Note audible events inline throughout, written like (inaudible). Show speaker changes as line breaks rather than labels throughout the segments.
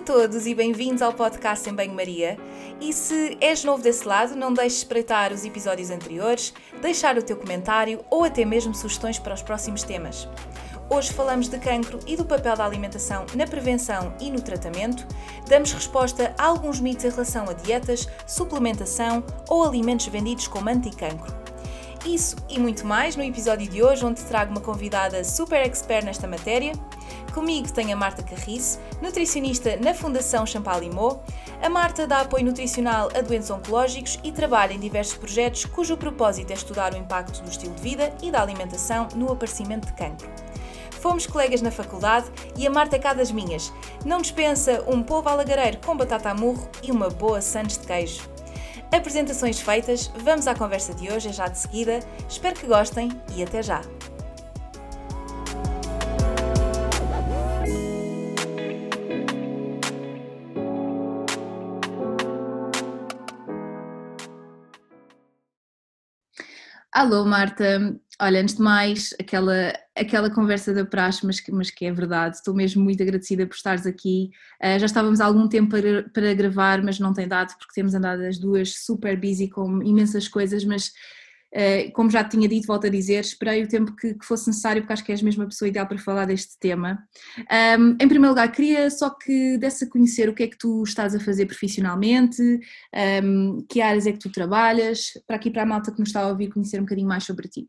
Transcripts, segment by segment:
A todos e bem-vindos ao podcast em Banho-Maria. E se és novo desse lado, não deixes de espreitar os episódios anteriores, deixar o teu comentário ou até mesmo sugestões para os próximos temas. Hoje falamos de cancro e do papel da alimentação na prevenção e no tratamento. Damos resposta a alguns mitos em relação a dietas, suplementação ou alimentos vendidos como anticancro. Isso e muito mais no episódio de hoje, onde trago uma convidada super expert nesta matéria. Comigo tenho a Marta Carriço, nutricionista na Fundação Champalimau. A Marta dá apoio nutricional a doentes oncológicos e trabalha em diversos projetos cujo propósito é estudar o impacto do estilo de vida e da alimentação no aparecimento de cancro. Fomos colegas na faculdade e a Marta é cá das minhas. Não dispensa um polvo alagareiro com batata a murro e uma boa sandes de queijo. Apresentações feitas, vamos à conversa de hoje, é já de seguida. Espero que gostem e até já! Alô, Marta. Olha, antes de mais, aquela, aquela conversa da praxe, mas que, mas que é verdade, estou mesmo muito agradecida por estares aqui. Uh, já estávamos há algum tempo para, para gravar, mas não tem dado, porque temos andado as duas super busy com imensas coisas, mas como já tinha dito, volto a dizer, esperei o tempo que, que, fosse necessário, porque acho que és mesmo a pessoa ideal para falar deste tema. Um, em primeiro lugar, queria só que desse a conhecer o que é que tu estás a fazer profissionalmente, um, que áreas é que tu trabalhas, para aqui para a malta que nos está a ouvir conhecer um bocadinho mais sobre ti.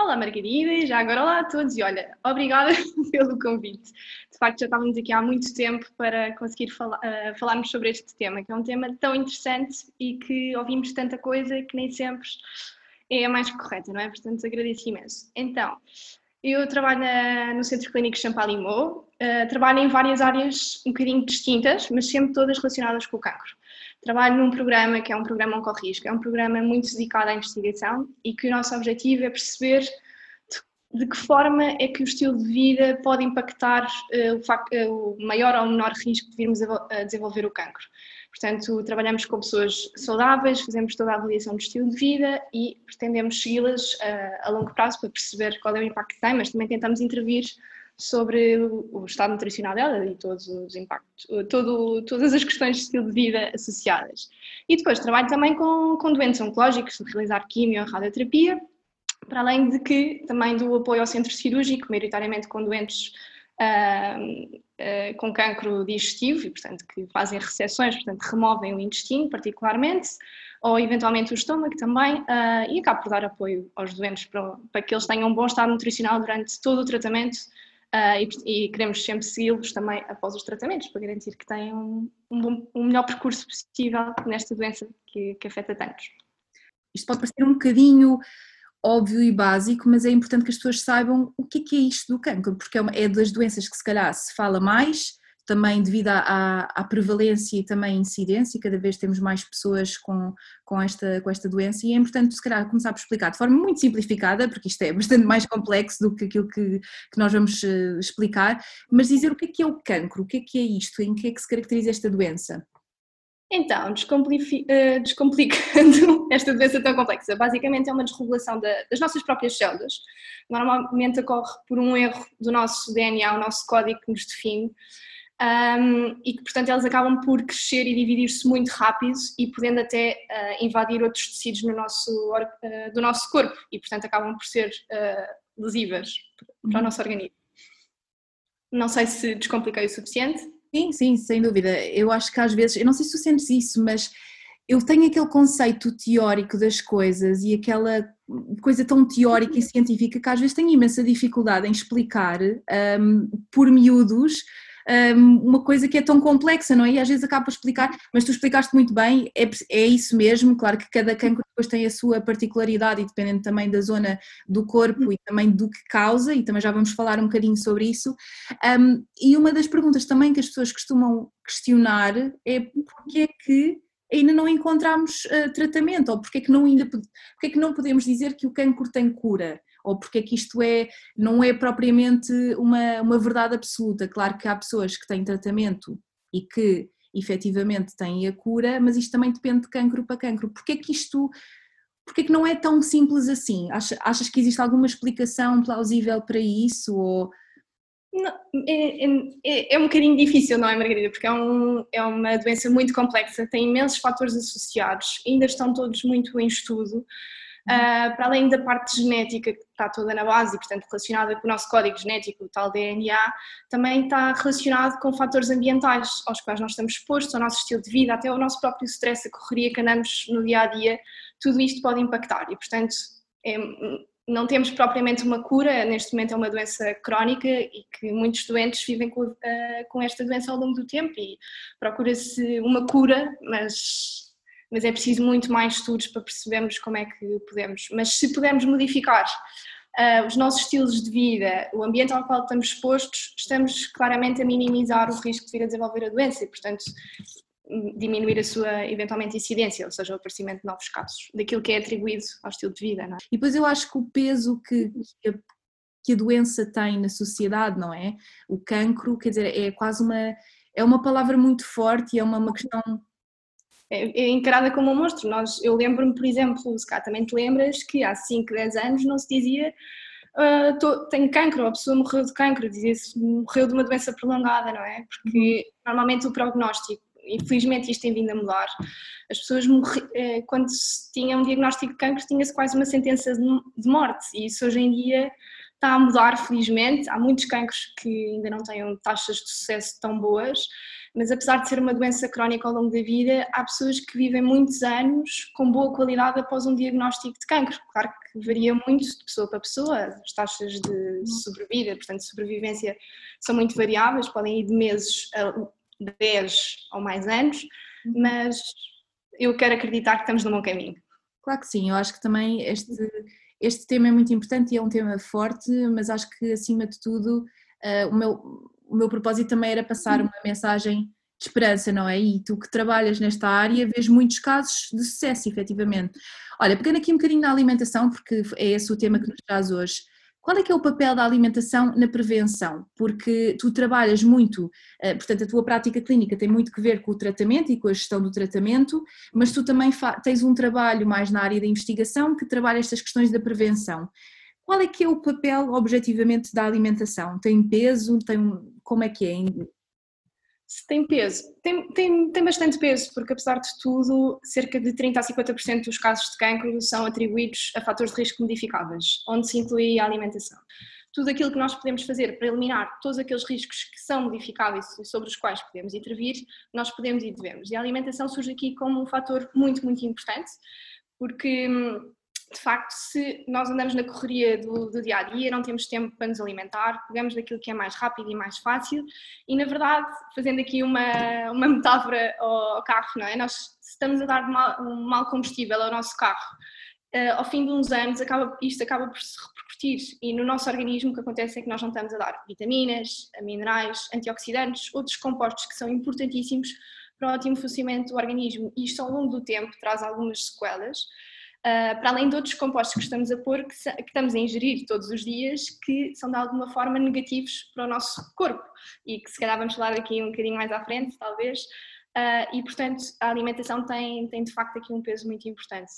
Olá Margarida, já agora olá a todos e olha, obrigada (laughs) pelo convite. De facto já estávamos aqui há muito tempo para conseguir uh, falarmos sobre este tema, que é um tema tão interessante e que ouvimos tanta coisa que nem sempre é a mais correta, não é? Portanto, agradeço imenso. Então, eu trabalho na, no Centro Clínico Champalimau, uh, trabalho em várias áreas um bocadinho distintas, mas sempre todas relacionadas com o cancro. Trabalho num programa que é um programa Oncorrisco, é um programa muito dedicado à investigação e que o nosso objetivo é perceber de, que forma é que o estilo de vida pode impactar uh, o, uh, o, maior ou menor risco de virmos a, a desenvolver o cancro. Portanto, trabalhamos com pessoas saudáveis, fazemos toda a avaliação do estilo de vida e pretendemos segui-las uh, a longo prazo para perceber qual é o impacto que tem, mas também tentamos intervir sobre o estado nutricional dela e todos os impactos, todo, todas as questões de estilo de vida associadas. E depois trabalho também com, com doentes oncológicos, realizar quimio, radioterapia, para além de que também do apoio ao centro cirúrgico, maioritariamente com doentes uh, uh, com cancro digestivo e, portanto, que fazem recessões, portanto, removem o intestino particularmente, ou eventualmente o estômago também, uh, e acabo por dar apoio aos doentes para, para, que eles tenham um bom estado nutricional durante todo o tratamento uh, e, e, queremos sempre segui-los também após os tratamentos, para garantir que tenham um, bom, um melhor percurso possível nesta doença que, que afeta tantos.
Isto pode parecer um bocadinho óbvio e básico, mas é importante que as pessoas saibam o que é, que é isto do cancro, porque é, uma, é das doenças que se calhar se fala mais, também devido à, à, prevalência e também incidência, cada vez temos mais pessoas com, com, esta, com esta doença e é importante se calhar começar por explicar de forma muito simplificada, porque isto é (laughs) bastante mais complexo do que aquilo que, que nós vamos uh, explicar, mas dizer o que é que é o cancro, o que é que é isto, em que é que se caracteriza esta doença?
Então, uh, descomplicando (laughs) esta doença tão complexa, basicamente é uma desregulação da, das nossas próprias células. Normalmente ocorre por um erro do nosso DNA, o nosso código que nos define, e que, portanto, elas acabam por crescer e dividir-se muito rápido e podendo até uh, invadir outros tecidos no nosso, uh, do nosso corpo e, portanto, acabam por ser lesivas para o uhum. nosso organismo. Não sei se descompliquei o suficiente.
Sim, sim, sem dúvida. Eu acho que às vezes, eu não sei se tu sentes isso, mas eu tenho aquele conceito teórico das coisas e aquela coisa tão teórica e científica que às vezes tenho imensa dificuldade em explicar um, por miúdos uma coisa que é tão complexa, não é? E às vezes acaba por explicar, mas tu explicaste muito bem, é, é isso mesmo, claro que cada cancro depois tem a sua particularidade e dependendo também da zona do corpo e também do que causa, e também já vamos falar um bocadinho sobre isso. Um, e uma das perguntas também que as pessoas costumam questionar é porque é que ainda não encontramos uh, tratamento, ou porque é, que não ainda, porque é que não podemos dizer que o cancro tem cura, ou porque é que isto é, não é propriamente uma, uma verdade absoluta. Claro que há pessoas que têm tratamento e que efetivamente têm a cura, mas isto também depende de cancro para cancro. Porque é que isto, porque é que não é tão simples assim? Achas, achas que existe alguma explicação plausível para isso, ou
não, é, é, é, um bocadinho difícil, não é, Margarida? Porque é, um, é uma doença muito complexa, tem imensos fatores associados, ainda estão todos muito em estudo. Uh, para além da parte genética que está toda na base e, portanto, relacionada com o nosso código genético, o tal DNA, também está relacionado com fatores ambientais aos quais nós estamos expostos, ao nosso estilo de vida, até ao nosso próprio stress, a correria que andamos no dia a dia, tudo isto pode impactar e, portanto, é, não temos propriamente uma cura, neste momento é uma doença crónica e que muitos doentes vivem com, uh, com esta doença ao longo do tempo e procura-se uma cura, mas, mas é preciso muito mais estudos para percebermos como é que podemos. Mas se pudermos modificar uh, os nossos estilos de vida, o ambiente ao qual estamos expostos, estamos claramente a minimizar o risco de vir a desenvolver a doença e, portanto, diminuir a sua eventualmente incidência, ou seja, o aparecimento de novos casos, daquilo que é atribuído ao estilo de vida. É?
E depois eu acho que o peso que, que a doença tem na sociedade, não é? O cancro, quer dizer, é quase uma é uma palavra muito forte e é uma, uma questão
é, é encarada como um monstro. Nós, eu lembro-me, por exemplo, se cá também te lembras que há 5, 10 anos não se dizia uh, tô, tenho cancro, a pessoa morreu de cancro, dizia-se morreu de uma doença prolongada, não é? Porque uhum. normalmente o prognóstico infelizmente isto tem vindo a mudar. As pessoas eh, quando tinham um diagnóstico de cancro tinha-se quase uma sentença de morte e isso hoje em dia está a mudar felizmente. Há muitos cancros que ainda não têm taxas de sucesso tão boas, mas apesar de ser uma doença crónica ao longo da vida, há pessoas que vivem muitos anos com boa qualidade após um diagnóstico de cancro. Claro que varia muito de pessoa para pessoa, as taxas de sobrevida, portanto, de sobrevivência são muito variáveis, podem ir de meses a 10 ou mais anos, uhum. mas eu quero acreditar que estamos no bom caminho.
Claro que sim, eu acho que também este, este tema é muito importante e é um tema forte, mas acho que acima de tudo uh, o, meu, o meu propósito também era passar uma mensagem de esperança, não é? E tu que trabalhas nesta área vês muitos casos de sucesso, efetivamente. Olha, pegando aqui um bocadinho na alimentação, porque é esse o tema que nos traz hoje. Qual é que é o papel da alimentação na prevenção? Porque tu trabalhas muito, eh, portanto, a tua prática clínica tem muito que ver com o tratamento e com a gestão do tratamento, mas tu também tens um trabalho mais na área da investigação que trabalha estas questões da prevenção. Qual é que é o papel, objetivamente, da alimentação? Tem peso? Tem, como é que é?
Se tem peso, tem, tem, tem bastante peso, porque apesar de tudo, cerca de 30 a 50% dos casos de cancro são atribuídos a fatores de risco modificáveis, onde se inclui a alimentação. Tudo aquilo que nós podemos fazer para eliminar todos aqueles riscos que são modificáveis e sobre os quais podemos intervir, nós podemos e devemos. E a alimentação surge aqui como um fator muito, muito importante, porque hum, de facto, se nós andamos na correria do, do, dia a dia, não temos tempo para nos alimentar, pegamos daquilo que é mais rápido e mais fácil, e na verdade, fazendo aqui uma, uma metáfora ao, ao carro, não é? Nós estamos a dar mal, um mau combustível ao nosso carro. Uh, ao fim de uns anos, acaba, isto acaba por se repercutir, e no nosso organismo o que acontece é que nós não estamos a dar vitaminas, minerais, antioxidantes, outros compostos que são importantíssimos para o ótimo funcionamento do organismo, isto ao longo do tempo traz algumas sequelas. Uh, para além de outros compostos que estamos a pôr, que, que, estamos a ingerir todos os dias, que são de alguma forma negativos para o nosso corpo e que se calhar vamos falar aqui um bocadinho mais à frente, talvez. Uh, e portanto, a alimentação tem, tem de facto aqui um peso muito importante.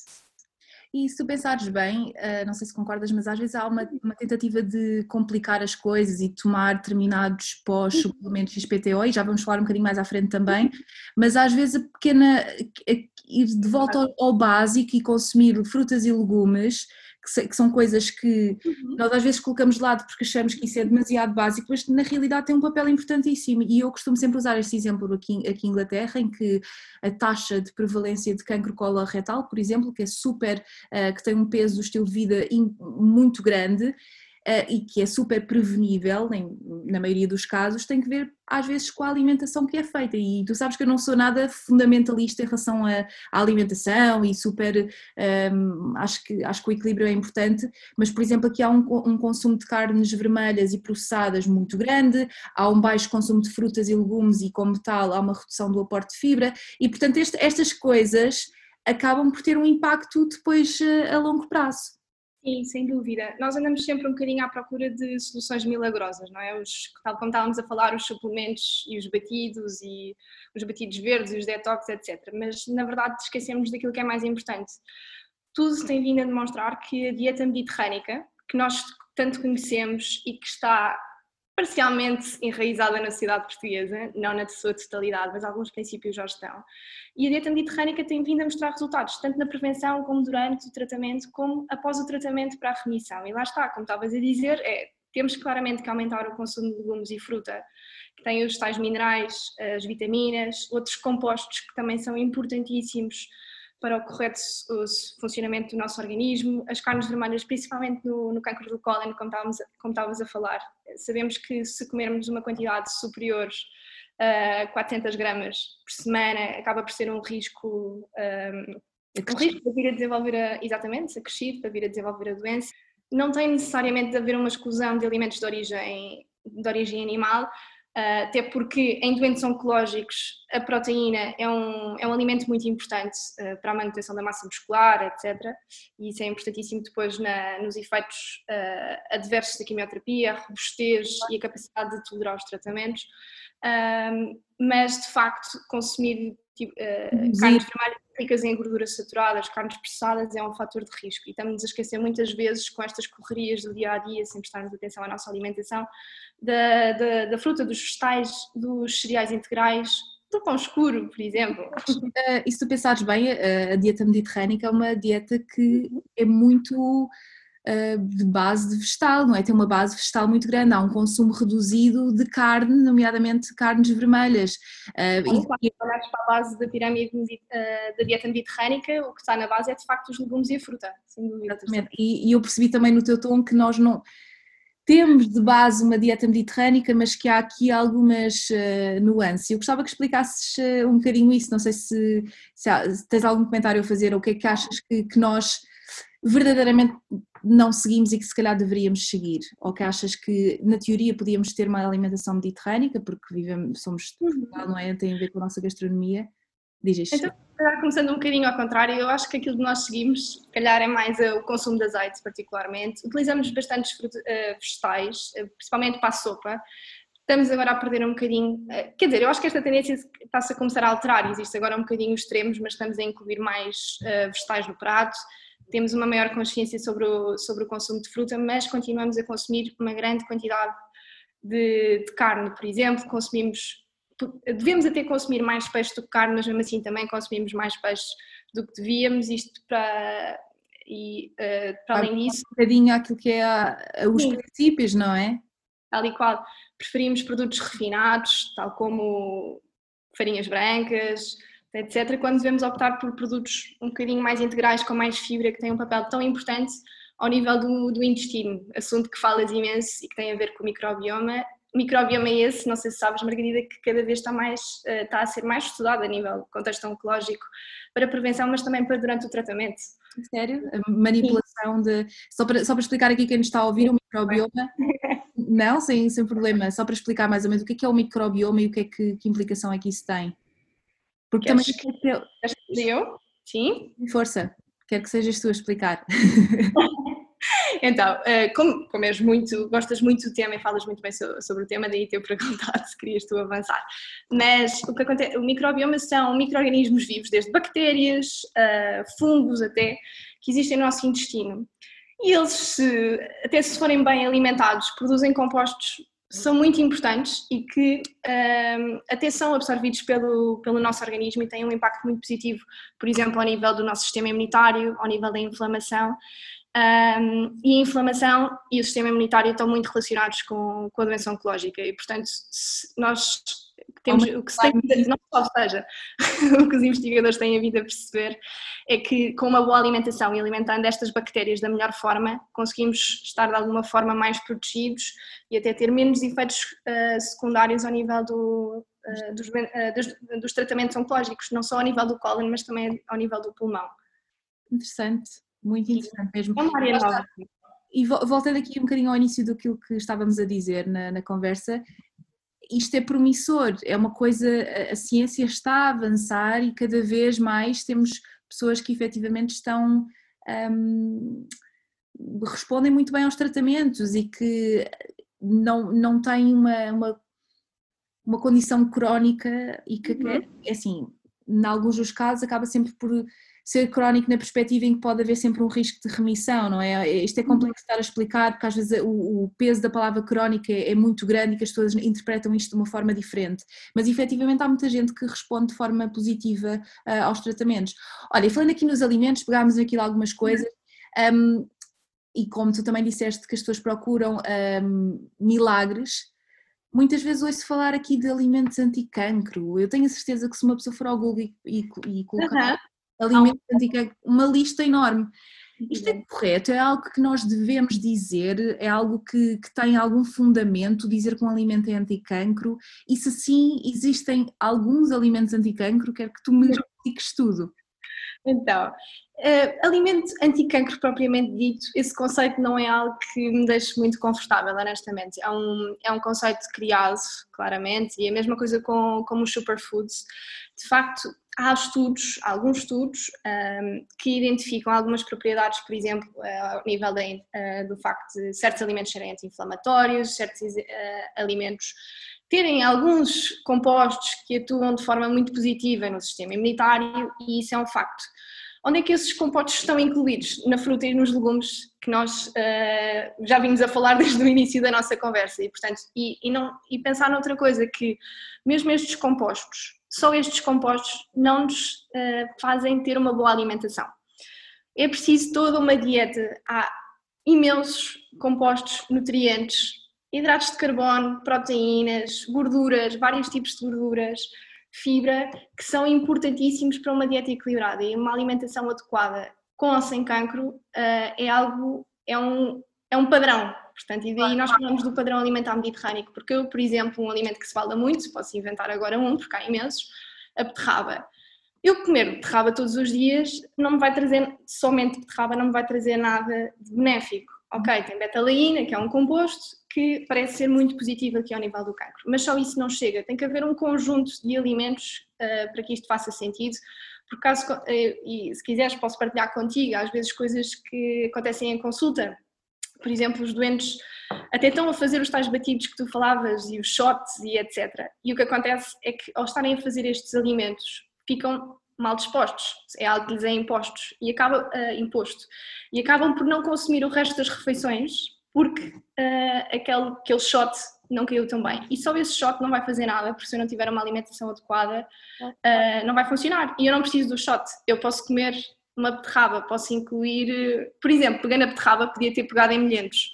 E se tu pensares bem, ah, não sei se concordas, mas às vezes há uma, uma tentativa de complicar as coisas e tomar determinados pós-suplementos XPTO, e já vamos falar um bocadinho mais à frente também, mas às vezes a pequena, ir de volta ao, ao básico e consumir frutas e legumes que, que, são coisas que uhum. nós às vezes colocamos de lado porque achamos que isso é demasiado básico, mas na realidade tem um papel importantíssimo. E eu costumo sempre usar este exemplo aqui, aqui em Inglaterra, em que a taxa de prevalência de cancro coloretal, por exemplo, que é super, uh, que tem um peso do estilo de vida in, muito grande, e que é super prevenível, em, na maioria dos casos, tem que ver às vezes com a alimentação que é feita. E tu sabes que eu não sou nada fundamentalista em relação à, alimentação e super. Um, acho, que, acho que o equilíbrio é importante, mas, por exemplo, aqui há um, um, consumo de carnes vermelhas e processadas muito grande, há um baixo consumo de frutas e legumes e, como tal, há uma redução do aporte de fibra, e, portanto, este, estas coisas acabam por ter um impacto depois eh, a longo prazo.
Sim, sem dúvida. Nós andamos sempre um bocadinho à procura de soluções milagrosas, não é? Os, tal como estávamos a falar, os suplementos e os batidos e os batidos verdes e os detox, etc. Mas na verdade esquecemos daquilo que é mais importante. Tudo tem vindo a demonstrar que a dieta mediterrânica, que nós tanto conhecemos e que está parcialmente enraizada na sociedade portuguesa, não na sua totalidade, mas alguns princípios já estão. E a dieta mediterrânica tem vindo a mostrar resultados, tanto na prevenção como durante o tratamento, como após o tratamento para a remissão. E lá está, como estavas a dizer, é, temos claramente que aumentar o consumo de legumes e fruta, que têm os tais minerais, as vitaminas, outros compostos que também são importantíssimos para o correto funcionamento do nosso organismo, as carnes vermelhas, principalmente no, no câncer do cólon, como estávamos, como estávamos a falar. Sabemos que se comermos uma quantidade superior a 400 gramas por semana, acaba por ser um risco, um, um risco para vir a desenvolver, a, exatamente, acrescido, para vir a desenvolver a doença. Não tem necessariamente de haver uma exclusão de alimentos de origem, de origem animal, até porque em doentes oncológicos a proteína é um, é um alimento muito importante uh, para a manutenção da massa muscular, etc. E isso é importantíssimo depois na, nos efeitos uh, adversos da quimioterapia, a robustez e a capacidade de tolerar os tratamentos. mas de facto, consumir tipo, carnes vermelhas ricas em gorduras saturadas, carnes processadas, é um fator de risco. E estamos a esquecer muitas vezes, com estas correrias do dia a dia, sem prestarmos atenção à nossa alimentação, da, da, da fruta, dos vegetais, dos cereais integrais, do pão escuro, por exemplo.
Uh, (laughs) e se tu pensares bem, a, a dieta mediterrânica é uma dieta que é muito de base de vegetal, não é? Tem uma base vegetal muito grande, há um consumo reduzido de carne, nomeadamente carnes vermelhas.
Uh, e, e olhares para a base da pirâmide uh, da dieta mediterrânica, o que está na base é de facto os legumes e a fruta, sem dúvida.
Exatamente. E, e eu percebi também no teu tom que nós não temos de base uma dieta mediterrânica, mas que há aqui algumas uh, nuances. Eu gostava que explicasses uh, um bocadinho isso, não sei se, se, há, se, tens algum comentário a fazer ou o que é que achas que, que nós verdadeiramente não seguimos e que se calhar deveríamos seguir? Ou que achas que na teoria podíamos ter uma alimentação mediterrânica, porque vivemos, somos de Portugal, não é? Tem a ver com a nossa gastronomia? Diz isto.
Então, começando um bocadinho ao contrário, eu acho que aquilo que nós seguimos, se calhar, é mais o consumo de azeite, particularmente. Utilizamos bastantes eh, vegetais, eh, principalmente para a sopa. Estamos agora a perder um bocadinho. Eh, quer dizer, eu acho que esta tendência está-se a começar a alterar. Existe agora um bocadinho extremos, mas estamos a incluir mais vegetais no prato temos uma maior consciência sobre o, sobre o consumo de fruta, mas continuamos a consumir uma grande quantidade de, de carne, por exemplo, consumimos, devemos até consumir mais peixe do que carne, mas mesmo assim também consumimos mais peixe do que devíamos, isto para, e uh, para além disso...
Um bocadinho aquilo que é a, a, os sim. princípios, não é?
Tal e qual, preferimos produtos refinados, tal como farinhas brancas, etc., quando devemos optar por produtos um bocadinho mais integrais, com mais fibra, que têm um papel tão importante ao nível do, do intestino, assunto que falas imenso e que tem a ver com o microbioma. O microbioma é esse, não sei se sabes, Margarida, que cada vez está, mais, eh, está a ser mais estudado a nível contexto oncológico para prevenção, mas também para durante o tratamento.
Sério? A manipulação Sim. de. Só para, só para explicar aqui quem nos está a ouvir, o microbioma. (laughs) Não, sem, sem problema, só para explicar mais ou menos o que é, que é o microbioma e o que é que, que implicação é que isso tem.
Porque também queres que eu? Sim?
Força, quero que sejas tu a explicar. (laughs)
então, eh, como, como és muito, gostas muito do tema e falas muito bem sobre o tema, daí ter perguntado (laughs) se querias tu avançar. Mas o que acontece, o microbioma são micro-organismos vivos, desde bactérias, fungos até, que existem no nosso intestino. E eles, até se forem bem alimentados, produzem compostos são muito importantes e que um, até são absorvidos pelo, pelo nosso organismo e têm um impacto muito positivo, por exemplo, ao nível do nosso sistema imunitário, ao nível da inflamação. Um, e a inflamação e o sistema imunitário estão muito relacionados com, com a doença oncológica e, portanto, nós temos, o que se tem, não só seja, (laughs) o que os investigadores têm vindo a perceber é que com uma boa alimentação e alimentando estas bactérias da melhor forma, conseguimos estar de alguma forma mais protegidos e até ter menos efeitos uh, secundários ao nível do, uh, dos, uh, dos, dos, tratamentos oncológicos, não só ao nível do cólon, mas também ao nível do pulmão.
Interessante, muito interessante mesmo. É
uma área nova.
E voltando aqui um bocadinho ao início do que estávamos a dizer na, na conversa, isto é promissor, é uma coisa, a, ciência está a avançar e cada vez mais temos pessoas que efetivamente estão. Um, respondem muito bem aos tratamentos e que não, não têm uma, uma, uma condição crónica e que, uhum. é assim, em alguns dos casos acaba sempre por ser crónico na perspectiva em que pode haver sempre um risco de remissão, não é? Isto é complexo estar a explicar porque às vezes o, o peso da palavra crónica é, é, muito grande e que as pessoas interpretam isto de uma forma diferente, mas efetivamente há muita gente que responde de forma positiva uh, aos tratamentos. Olha, falando aqui nos alimentos, pegámos aqui algumas coisas. Um, e como tu também disseste que as pessoas procuram um, milagres, muitas vezes ouço falar aqui de alimentos anti-cancro. Eu tenho a certeza que se uma pessoa for ao Google e, e, e colocar alimentos anti-cancro, uma lista enorme. Isto é correto? É algo que nós devemos dizer? É algo que, que tem algum fundamento dizer que um alimento é anti-cancro? E se sim, existem alguns alimentos anti-cancro? Quero que tu me expliques tudo.
Então, uh, alimento anti-cancro propriamente dito, esse conceito não é algo que me deixe muito confortável, honestamente. É um, é um conceito criado, claramente, e é a mesma coisa com, com os superfoods. De facto, há estudos, alguns estudos um, que identificam algumas propriedades, por exemplo, uh, ao nível uh, do facto de certos alimentos serem anti-inflamatórios, certos uh, alimentos terem alguns compostos que atuam de forma muito positiva no sistema imunitário e isso é um facto. Onde é que esses compostos estão incluídos? Na fruta e nos legumes que nós uh, já vimos a falar (laughs) desde o início da nossa conversa e, portanto, e, e, não, e pensar noutra coisa, que mesmo estes compostos, só estes compostos não nos uh, fazem ter uma boa alimentação. É preciso toda uma dieta, há imensos compostos nutrientes hidratos de carbono, proteínas, gorduras, vários tipos de gorduras, fibra, que são importantíssimos para uma dieta equilibrada e uma alimentação adequada com ou sem cancro uh, é algo, é um, é um padrão. Portanto, e daí nós falamos do padrão alimentar mediterrâneo, porque eu, por exemplo, um alimento que se fala muito, posso inventar agora um, porque há imensos, a beterraba. Eu comer beterraba todos os dias não me vai trazer, somente beterraba não me vai trazer nada de benéfico. Ok, tem betalaína, que é um composto, que parece ser muito positivo aqui ao nível do cancro. Mas só isso não chega, tem que haver um conjunto de alimentos uh, para que isto faça sentido. Por caso, uh, e se quiseres, posso partilhar contigo, às vezes coisas que acontecem em consulta. Por exemplo, os doentes até estão a fazer os tais batidos que tu falavas e os shots e etc. E o que acontece é que ao estarem a fazer estes alimentos ficam mal dispostos, é algo que lhes é impostos e acaba uh, imposto e acabam por não consumir o resto das refeições porque uh, aquele, aquele shot não caiu tão bem. E só esse shot não vai fazer nada, porque se eu não tiver uma alimentação adequada, uh, não vai funcionar. E eu não preciso do shot. Eu posso comer uma beterraba, posso incluir, por exemplo, pegando a beterraba, podia ter pegado em milhentos.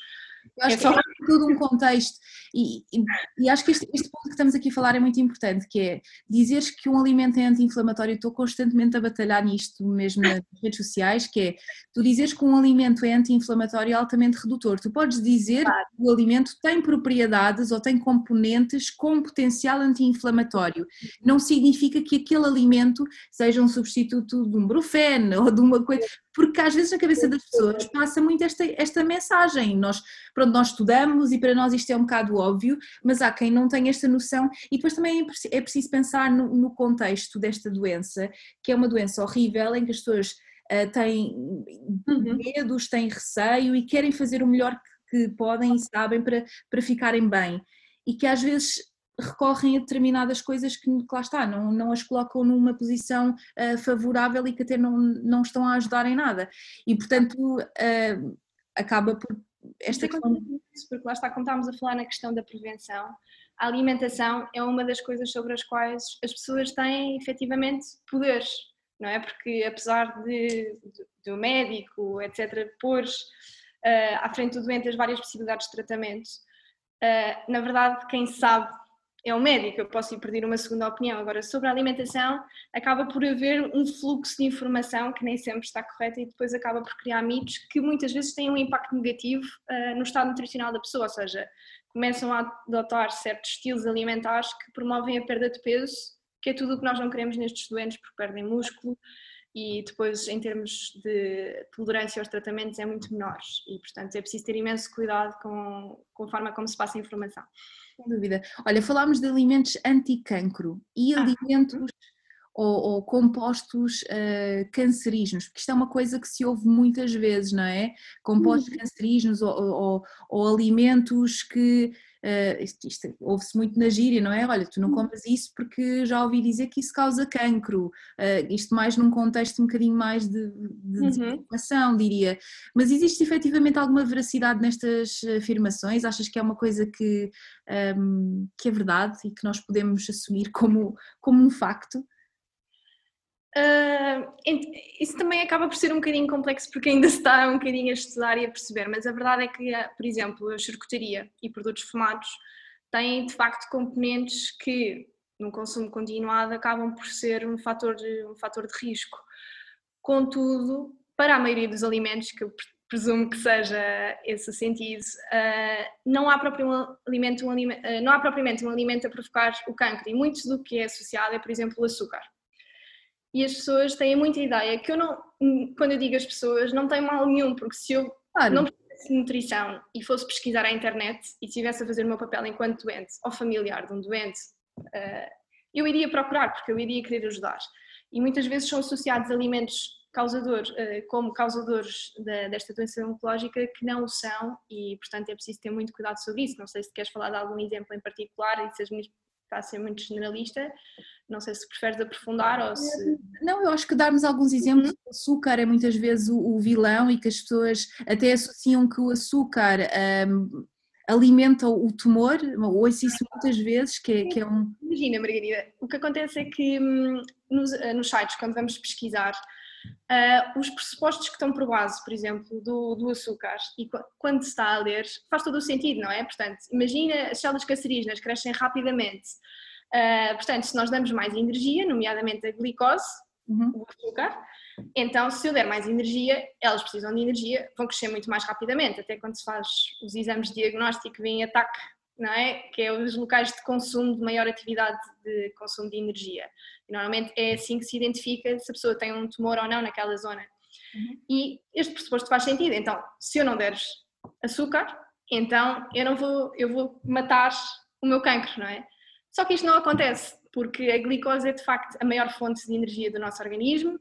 Eu acho é só... que é tudo um contexto e, e, e acho que este, este, ponto que estamos aqui a falar é muito importante, que é dizeres que um alimento é anti-inflamatório, estou constantemente a batalhar nisto mesmo nas redes sociais, que é tu dizeres que um alimento é anti-inflamatório é altamente redutor. Tu podes dizer claro. que o alimento tem propriedades ou tem componentes com potencial anti-inflamatório. Não significa que aquele alimento seja um substituto de um brufeno ou de uma coisa, porque às vezes na cabeça das pessoas passa muito esta, esta mensagem. Nós, pronto, nós estudamos e para nós isto é um bocado óbvio, mas há quem não tenha esta noção e depois também é preciso pensar no, no contexto desta doença, que é uma doença horrível em que as pessoas uh, têm uhum. medos, têm receio e querem fazer o melhor que, que podem e sabem para, para ficarem bem e que às vezes recorrem a determinadas coisas que, que lá está, não, não as colocam numa posição uh, favorável e que até não, não estão a ajudar em nada. E portanto uh, acaba por esta questão.
Porque lá está, como estávamos a falar na questão da prevenção, a alimentação é uma das coisas sobre as quais as pessoas têm efetivamente poderes, não é? Porque apesar de, do médico, etc., pôr uh, à frente do doente as várias possibilidades de tratamento, uh, na verdade, quem sabe é o médico, eu posso ir pedir uma segunda opinião. Agora, sobre a alimentação, acaba por haver um fluxo de informação que nem sempre está correto e depois acaba por criar mitos que muitas vezes têm um impacto negativo uh, no estado nutricional da pessoa, ou seja, começam a adotar certos estilos alimentares que promovem a perda de peso, que é tudo o que nós não queremos nestes doentes, porque perdem músculo e depois, em termos de tolerância aos tratamentos, é muito menor. E, portanto, é preciso ter imenso cuidado com, com a forma como se passa a informação.
Sem dúvida. Olha, falámos de alimentos anticancro e ah. alimentos ou, ou compostos uh, cancerígenos, porque isto é uma coisa que se ouve muitas vezes, não é? Compostos uhum. cancerígenos ou, ou, ou, alimentos que uh, isto, isto ouve-se muito na gíria, não é? Olha, tu não uhum. comes isso porque já ouvi dizer que isso causa cancro, uh, isto mais num contexto um bocadinho mais de, de uhum. diria. Mas existe efetivamente alguma veracidade nestas afirmações? Achas que é uma coisa que, um, que é verdade e que nós podemos assumir como, como um facto?
Uh, isso também acaba por ser um bocadinho complexo porque ainda se está um bocadinho a estudar e a perceber, mas a verdade é que, por exemplo, a charcutaria e produtos fumados têm de facto componentes que, no consumo continuado, acabam por ser um fator de, um fator de risco. Contudo, para a maioria dos alimentos, que eu presumo que seja esse o sentido, uh, não, há propriamente um alimento, uh, não há propriamente um alimento a provocar o cancro e muito do que é associado é, por exemplo, o açúcar e as pessoas têm muita ideia que eu não, quando eu digo as pessoas, não tem mal nenhum, porque se eu claro. não de nutrição e fosse pesquisar à internet e estivesse a fazer o meu papel enquanto doente ou familiar de um doente, uh, eu iria procurar, porque eu iria querer ajudar. E muitas vezes são associados alimentos causadores, uh, como causadores de, desta doença oncológica que não o são e, portanto, é preciso ter muito cuidado sobre isso. Não sei se queres falar de algum exemplo em particular e se as minhas está a ser muito generalista. Não sei se preferes aprofundar ou se.
Não, eu acho que darmos alguns exemplos. O açúcar é muitas vezes o, o, vilão e que as pessoas até associam que o açúcar um, alimenta o tumor. Ouço isso muitas vezes, que é, que é um.
Imagina, Margarida, o que acontece é que hum, nos, eh, nos sites, quando vamos pesquisar, Uh, os pressupostos que estão por base, por exemplo, do, do açúcar, e quando se está a ler, faz todo o sentido, não é? Portanto, imagina as células cancerígenas crescem rapidamente. Uh, portanto, se nós damos mais energia, nomeadamente a glicose, uhum. o açúcar, então se eu der mais energia, elas precisam de energia, vão crescer muito mais rapidamente. Até quando se faz os exames de diagnóstico, vem ataque não é? Que é os locais de consumo de maior atividade de consumo de energia. E normalmente é assim que se identifica se a pessoa tem um tumor ou não naquela zona. Uhum. E este pressuposto faz sentido. Então, se eu não deres açúcar, então eu não vou, eu vou matar o meu cancro, não é? Só que isto não acontece, porque a glicose é de facto a maior fonte de energia do nosso organismo,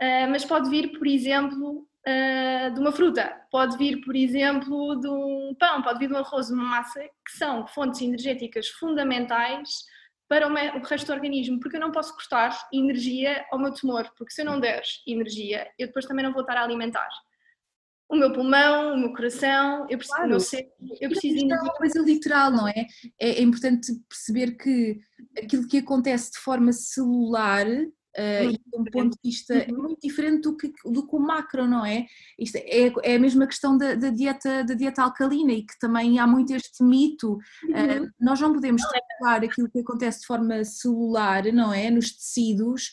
ah, mas pode vir, por exemplo, uh, de uma fruta, pode vir, por exemplo, de um pão, pode vir de um arroz, uma massa, que são fontes energéticas fundamentais para o resto do organismo, porque eu não posso cortar energia ao meu tumor, porque se eu não der energia, eu depois também não vou estar a alimentar o meu pulmão, o meu coração, eu preciso, claro. meu cérebro, eu preciso de
É uma coisa literal, não é? é? É importante perceber que aquilo que acontece de forma celular Uh, e de um ponto de vista uhum. muito diferente do que, do que o macro, não é? Isto é, é a mesma questão da, da, dieta, da dieta alcalina e que também há muito este mito. Uh, nós não podemos é trocar aquilo que acontece de forma celular, não é? Nos tecidos,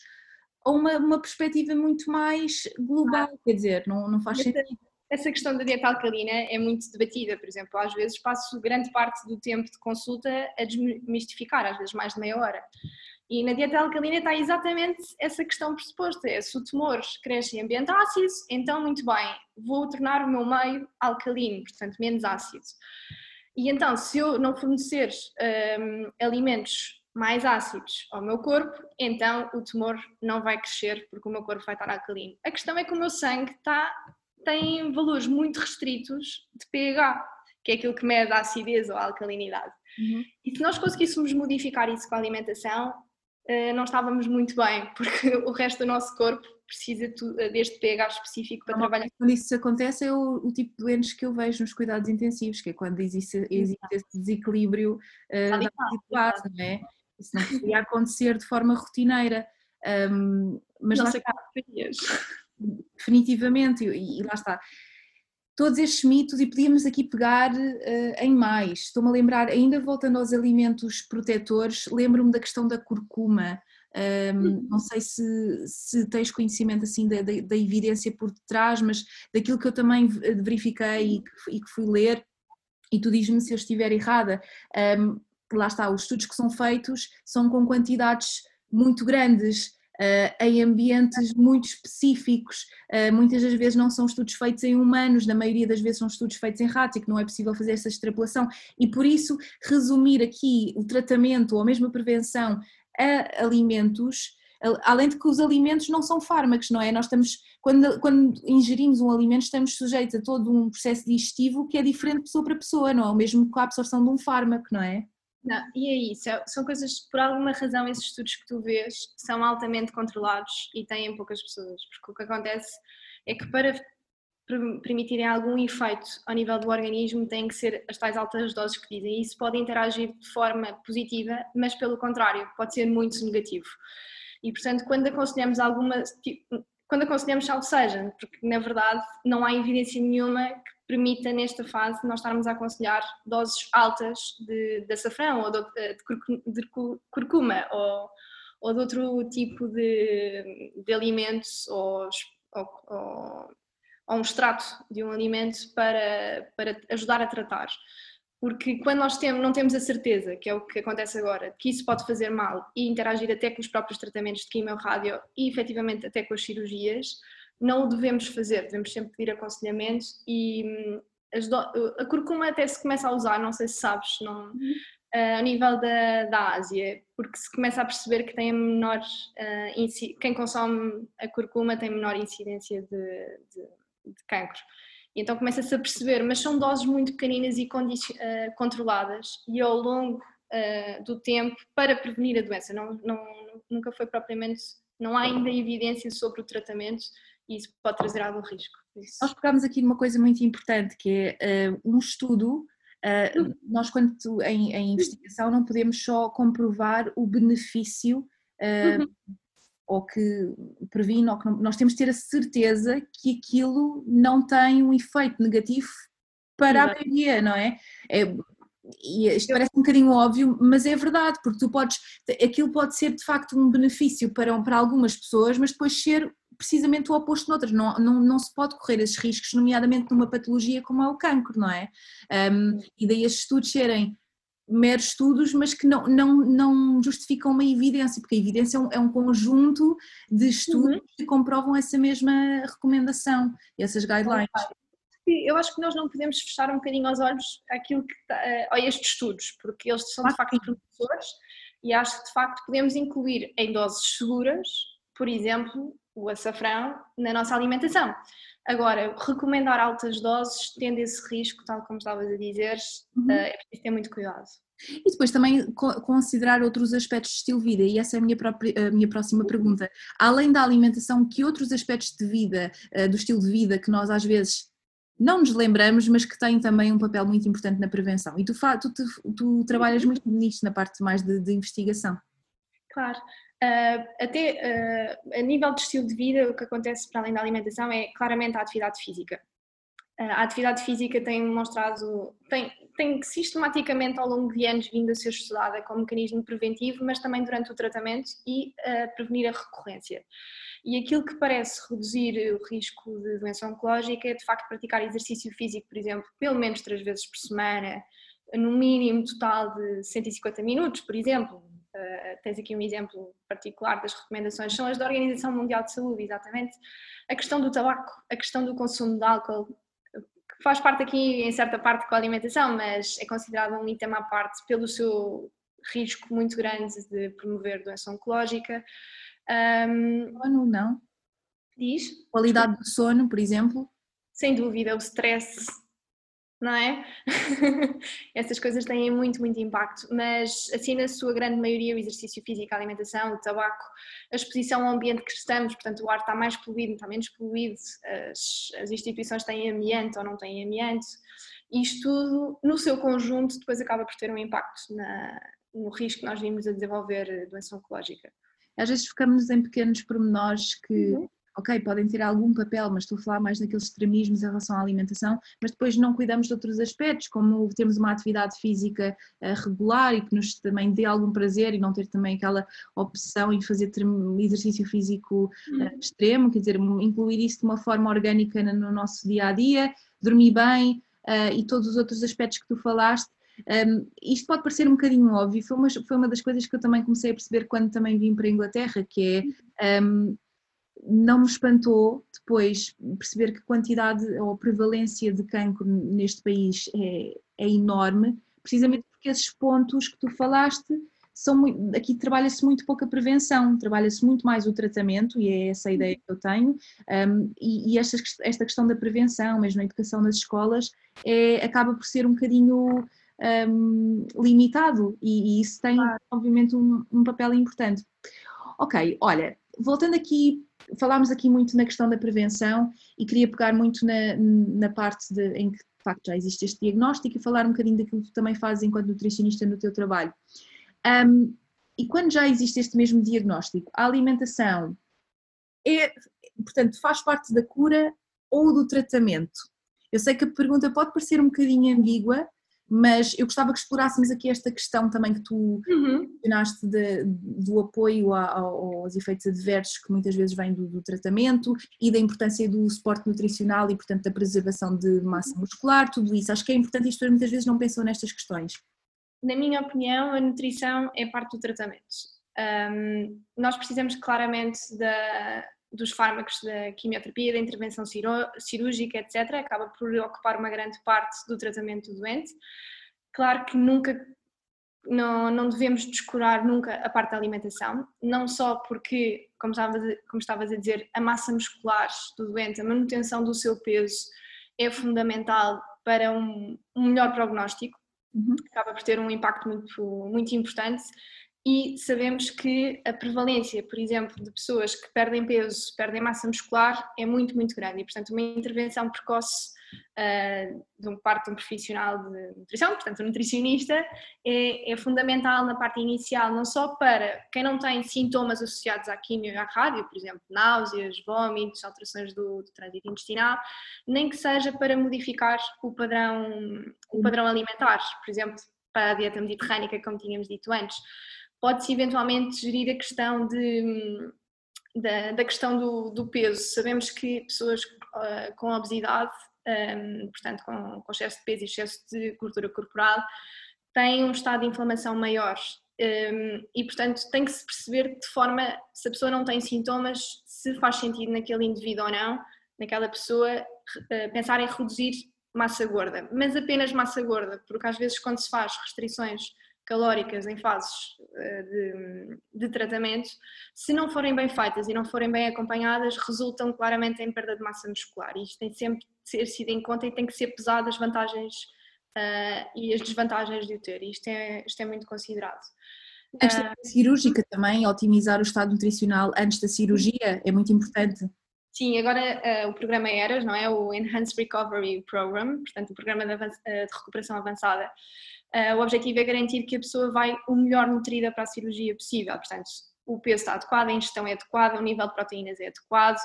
a uma, uma perspectiva muito mais global, quer dizer, não, não faz sentido.
Essa questão da dieta alcalina é muito debatida, por exemplo, às vezes passo grande parte do tempo de consulta a desmistificar, às vezes mais de meia hora. E na dieta alcalina está exatamente essa questão pressuposta: é se o tumor cresce em ambiente ácido, então muito bem, vou tornar o meu meio alcalino, portanto menos ácido. E então, se eu não fornecer um, alimentos mais ácidos ao meu corpo, então o tumor não vai crescer porque o meu corpo vai estar alcalino. A questão é que o meu sangue está, tem valores muito restritos de pH, que é aquilo que mede a acidez ou a alcalinidade. Uhum. E se nós conseguíssemos modificar isso com a alimentação, eh, não estávamos muito bem, (laughs) porque o resto do nosso corpo precisa eh, deste pH específico para não, trabalhar.
Quando isso acontece é o, o, tipo de doentes que eu vejo nos cuidados intensivos, que é quando existe, existe esse desequilíbrio uh, da base, não é? Isso não poderia acontecer de forma rotineira. Um, mas não lá está, definitivamente, e, e lá está. todos estes mitos e podíamos aqui pegar uh, em mais. Estou-me a lembrar, ainda voltando aos alimentos protetores, lembro-me da questão da curcuma. Um, não sei se, se tens conhecimento assim da, da, da, evidência por detrás, mas daquilo que eu também verifiquei e que, e que fui ler, e tu diz-me se eu estiver errada, um, lá está, os estudos que são feitos são com quantidades muito grandes, Uh, em ambientes muito específicos. Uh, muitas das vezes não são estudos feitos em humanos, na maioria das vezes são estudos feitos em ratos e que não é possível fazer essa extrapolação. E por isso, resumir aqui o tratamento ou mesmo a prevenção a alimentos, além de que os alimentos não são fármacos, não é? Nós estamos, quando, quando ingerimos um alimento, estamos sujeitos a todo um processo digestivo que é diferente de pessoa para pessoa, não é? O mesmo com a absorção de um fármaco, não é?
Não, e é isso, é, são coisas, por alguma razão, esses estudos que tu vês são altamente controlados e têm poucas pessoas, porque o que acontece é que para permitirem algum efeito ao nível do organismo têm que ser as tais altas doses que dizem, e isso pode interagir de forma positiva, mas pelo contrário, pode ser muito negativo. E portanto, quando aconselhamos alguma, quando aconselhamos salvo seja, porque na verdade não há evidência nenhuma permita nesta fase nós estarmos a aconselhar doses altas de, de açafrão ou de, de, de curcuma ou, ou, de outro tipo de, de alimentos ou, ou, ou, ou, um extrato de um alimento para, para ajudar a tratar. Porque quando nós temos, não temos a certeza, que é o que acontece agora, que isso pode fazer mal e interagir até com os próprios tratamentos de quimio-rádio e efetivamente até com as cirurgias, não o devemos fazer, devemos sempre pedir aconselhamento e hum, do... a curcuma até se começa a usar, não sei se sabes, não, uh, a nível da, da Ásia, porque se começa a perceber que tem a menor, uh, quem consome a curcuma tem menor incidência de, de, de cancro. E então começa-se a perceber, mas são doses muito pequeninas e uh, controladas e ao longo do tempo para prevenir a doença. Não, não, nunca foi propriamente, não há ainda evidência sobre o tratamento e isso pode trazer algum risco. Isso.
Nós pegamos aqui numa coisa muito importante que é uh, um estudo. Uh, nós, quando em, em, investigação, não podemos só comprovar o benefício uh, ou que previne, ou que não, nós temos de ter a certeza que aquilo não tem um efeito negativo para Exato. a maioria, não é? é e isto parece um bocadinho óbvio, mas é verdade, porque tu podes, aquilo pode ser de facto um benefício para, para algumas pessoas, mas depois ser precisamente o oposto noutras, não, não, não se pode correr esses riscos, nomeadamente numa patologia como é o cancro, não é? Um, e daí esses estudos serem meros estudos, mas que não, não, não justificam uma evidência, porque a evidência é um, é um conjunto de estudos uhum. que comprovam essa mesma recomendação, essas guidelines.
Eu acho que nós não podemos fechar um bocadinho os olhos àquilo que está, a estes estudos, porque eles são de facto promissores e acho que de facto podemos incluir em doses seguras, por exemplo, o açafrão na nossa alimentação. Agora, recomendar altas doses, tendo esse risco, tal como estavas a dizer, uhum. Eh, é preciso ter muito cuidado.
E depois também considerar outros aspectos de estilo de vida, e essa é a minha, própria, a minha próxima pergunta. Além da alimentação, que outros aspectos de vida, eh, do estilo de vida, que nós às vezes não nos lembramos, mas que têm também um papel muito importante na prevenção? E tu, tu, tu, tu trabalhas uhum. muito nisto, na parte mais de, de investigação.
Claro. Uh, até uh, a nível de estilo de vida, o que acontece para além da alimentação é claramente a atividade física. Uh, a atividade física tem demonstrado, tem, tem sistematicamente ao longo de anos vindo a ser estudada como mecanismo preventivo, mas também durante o tratamento e prevenir a recorrência. E aquilo que parece reduzir o risco de doença oncológica é de facto praticar exercício físico, por exemplo, pelo menos três vezes por semana, no mínimo total de 150 minutos, por exemplo, Uh, tens aqui um exemplo particular das recomendações, são as da Organização Mundial de Saúde, exatamente. A questão do tabaco, a questão do consumo de álcool, que faz parte aqui em certa parte com a alimentação, mas é considerado um item à parte pelo seu risco muito grande de promover doença oncológica.
Um, sono, não?
Diz?
Qualidade do sono, por exemplo?
Sem dúvida, o stress não é? (laughs) Essas coisas têm muito, muito impacto, mas assim na sua grande maioria o exercício físico, a alimentação, o tabaco, a exposição ao ambiente que estamos, portanto o ar está mais poluído, está menos poluído, as, as instituições têm amianto ou não têm amianto, isto tudo no seu conjunto depois acaba por ter um impacto na, no risco que nós vimos a desenvolver doença oncológica.
Às vezes focamos em pequenos pormenores que... Uhum ok, podem ter algum papel, mas estou a falar mais naqueles extremismos em relação à alimentação, mas depois não cuidamos de outros aspectos, como termos uma atividade física uh, regular e que nos também dê algum prazer e não ter também aquela opção em fazer exercício físico uh, extremo, quer dizer, incluir isso de uma forma orgânica no nosso dia a dia, dormir bem uh, e todos os outros aspectos que tu falaste. Um, isto pode parecer um bocadinho óbvio, foi uma, foi uma das coisas que eu também comecei a perceber quando também vim para a Inglaterra, que é um, não me espantou depois perceber que a quantidade ou prevalência de cancro neste país é, é enorme, precisamente porque esses pontos que tu falaste são muito, aqui trabalha-se muito pouco a prevenção, trabalha-se muito mais o tratamento, e é essa a ideia que eu tenho, um, e, e esta, esta questão da prevenção, mesmo na educação nas escolas, é, acaba por ser um bocadinho um, limitado, e, e, isso tem, claro. obviamente, um, um papel importante. Ok, olha, voltando aqui falámos aqui muito na questão da prevenção e queria pegar muito na, na parte de, em que de facto já existe este diagnóstico e falar um bocadinho daquilo que tu também fazes enquanto nutricionista no teu trabalho. Um, e quando já existe este mesmo diagnóstico, a alimentação é, portanto, faz parte da cura ou do tratamento? Eu sei que a pergunta pode parecer um bocadinho ambígua, mas eu gostava que explorássemos aqui esta questão também que tu uhum. mencionaste de, do apoio a, a, aos efeitos adversos que muitas vezes vêm do, do, tratamento e da importância do suporte nutricional e, portanto, da preservação de massa muscular, tudo isso. Acho que é importante, isto muitas vezes não pensam nestas questões.
Na minha opinião, a nutrição é parte do tratamento. Um, nós precisamos claramente da, dos fármacos da quimioterapia, da intervenção cirúrgica, etc., acaba por ocupar uma grande parte do tratamento do doente. Claro que nunca, não, não devemos descurar nunca a parte da alimentação, não só porque, como estavas, como estavas a dizer, a massa muscular do doente, a manutenção do seu peso é fundamental para um, um melhor prognóstico, uhum. acaba por ter um impacto muito, muito importante e sabemos que a prevalência, por exemplo, de pessoas que perdem peso, perdem massa muscular é muito, muito grande. E, portanto, uma intervenção precoce uh, de um parte de um profissional de nutrição, portanto, um nutricionista, é, é, fundamental na parte inicial, não só para quem não tem sintomas associados à quimio e à rádio, por exemplo, náuseas, vômitos, alterações do, do trânsito intestinal, nem que seja para modificar o padrão, o padrão alimentar, por exemplo, para a dieta mediterrânica, como tínhamos dito antes pode-se eventualmente gerir a questão de, da, da questão do, do, peso. Sabemos que pessoas uh, com obesidade, um, portanto com, com, excesso de peso e excesso de gordura corporal, têm um estado de inflamação maior. Um, e portanto tem que se perceber de forma, se a pessoa não tem sintomas, se faz sentido naquele indivíduo ou não, naquela pessoa, uh, pensar em reduzir massa gorda, mas apenas massa gorda, porque às vezes quando se faz restrições calóricas em fases eh, de, de, tratamento, se não forem bem feitas e não forem bem acompanhadas, resultam claramente em perda de massa muscular. E isto tem sempre de ser sido em conta e tem que ser pesado as vantagens uh, e as desvantagens de o ter. Isto é, isto é muito considerado.
A questão uh, cirúrgica também, otimizar o estado nutricional antes da cirurgia é muito importante.
Sim, agora uh, o programa ERAS, não é? O Enhanced Recovery Program, portanto o programa de, de recuperação avançada, uh, o objetivo é garantir que a pessoa vai o melhor nutrida para a cirurgia possível, portanto o peso está adequado, a ingestão é adequada, o nível de proteínas é adequado,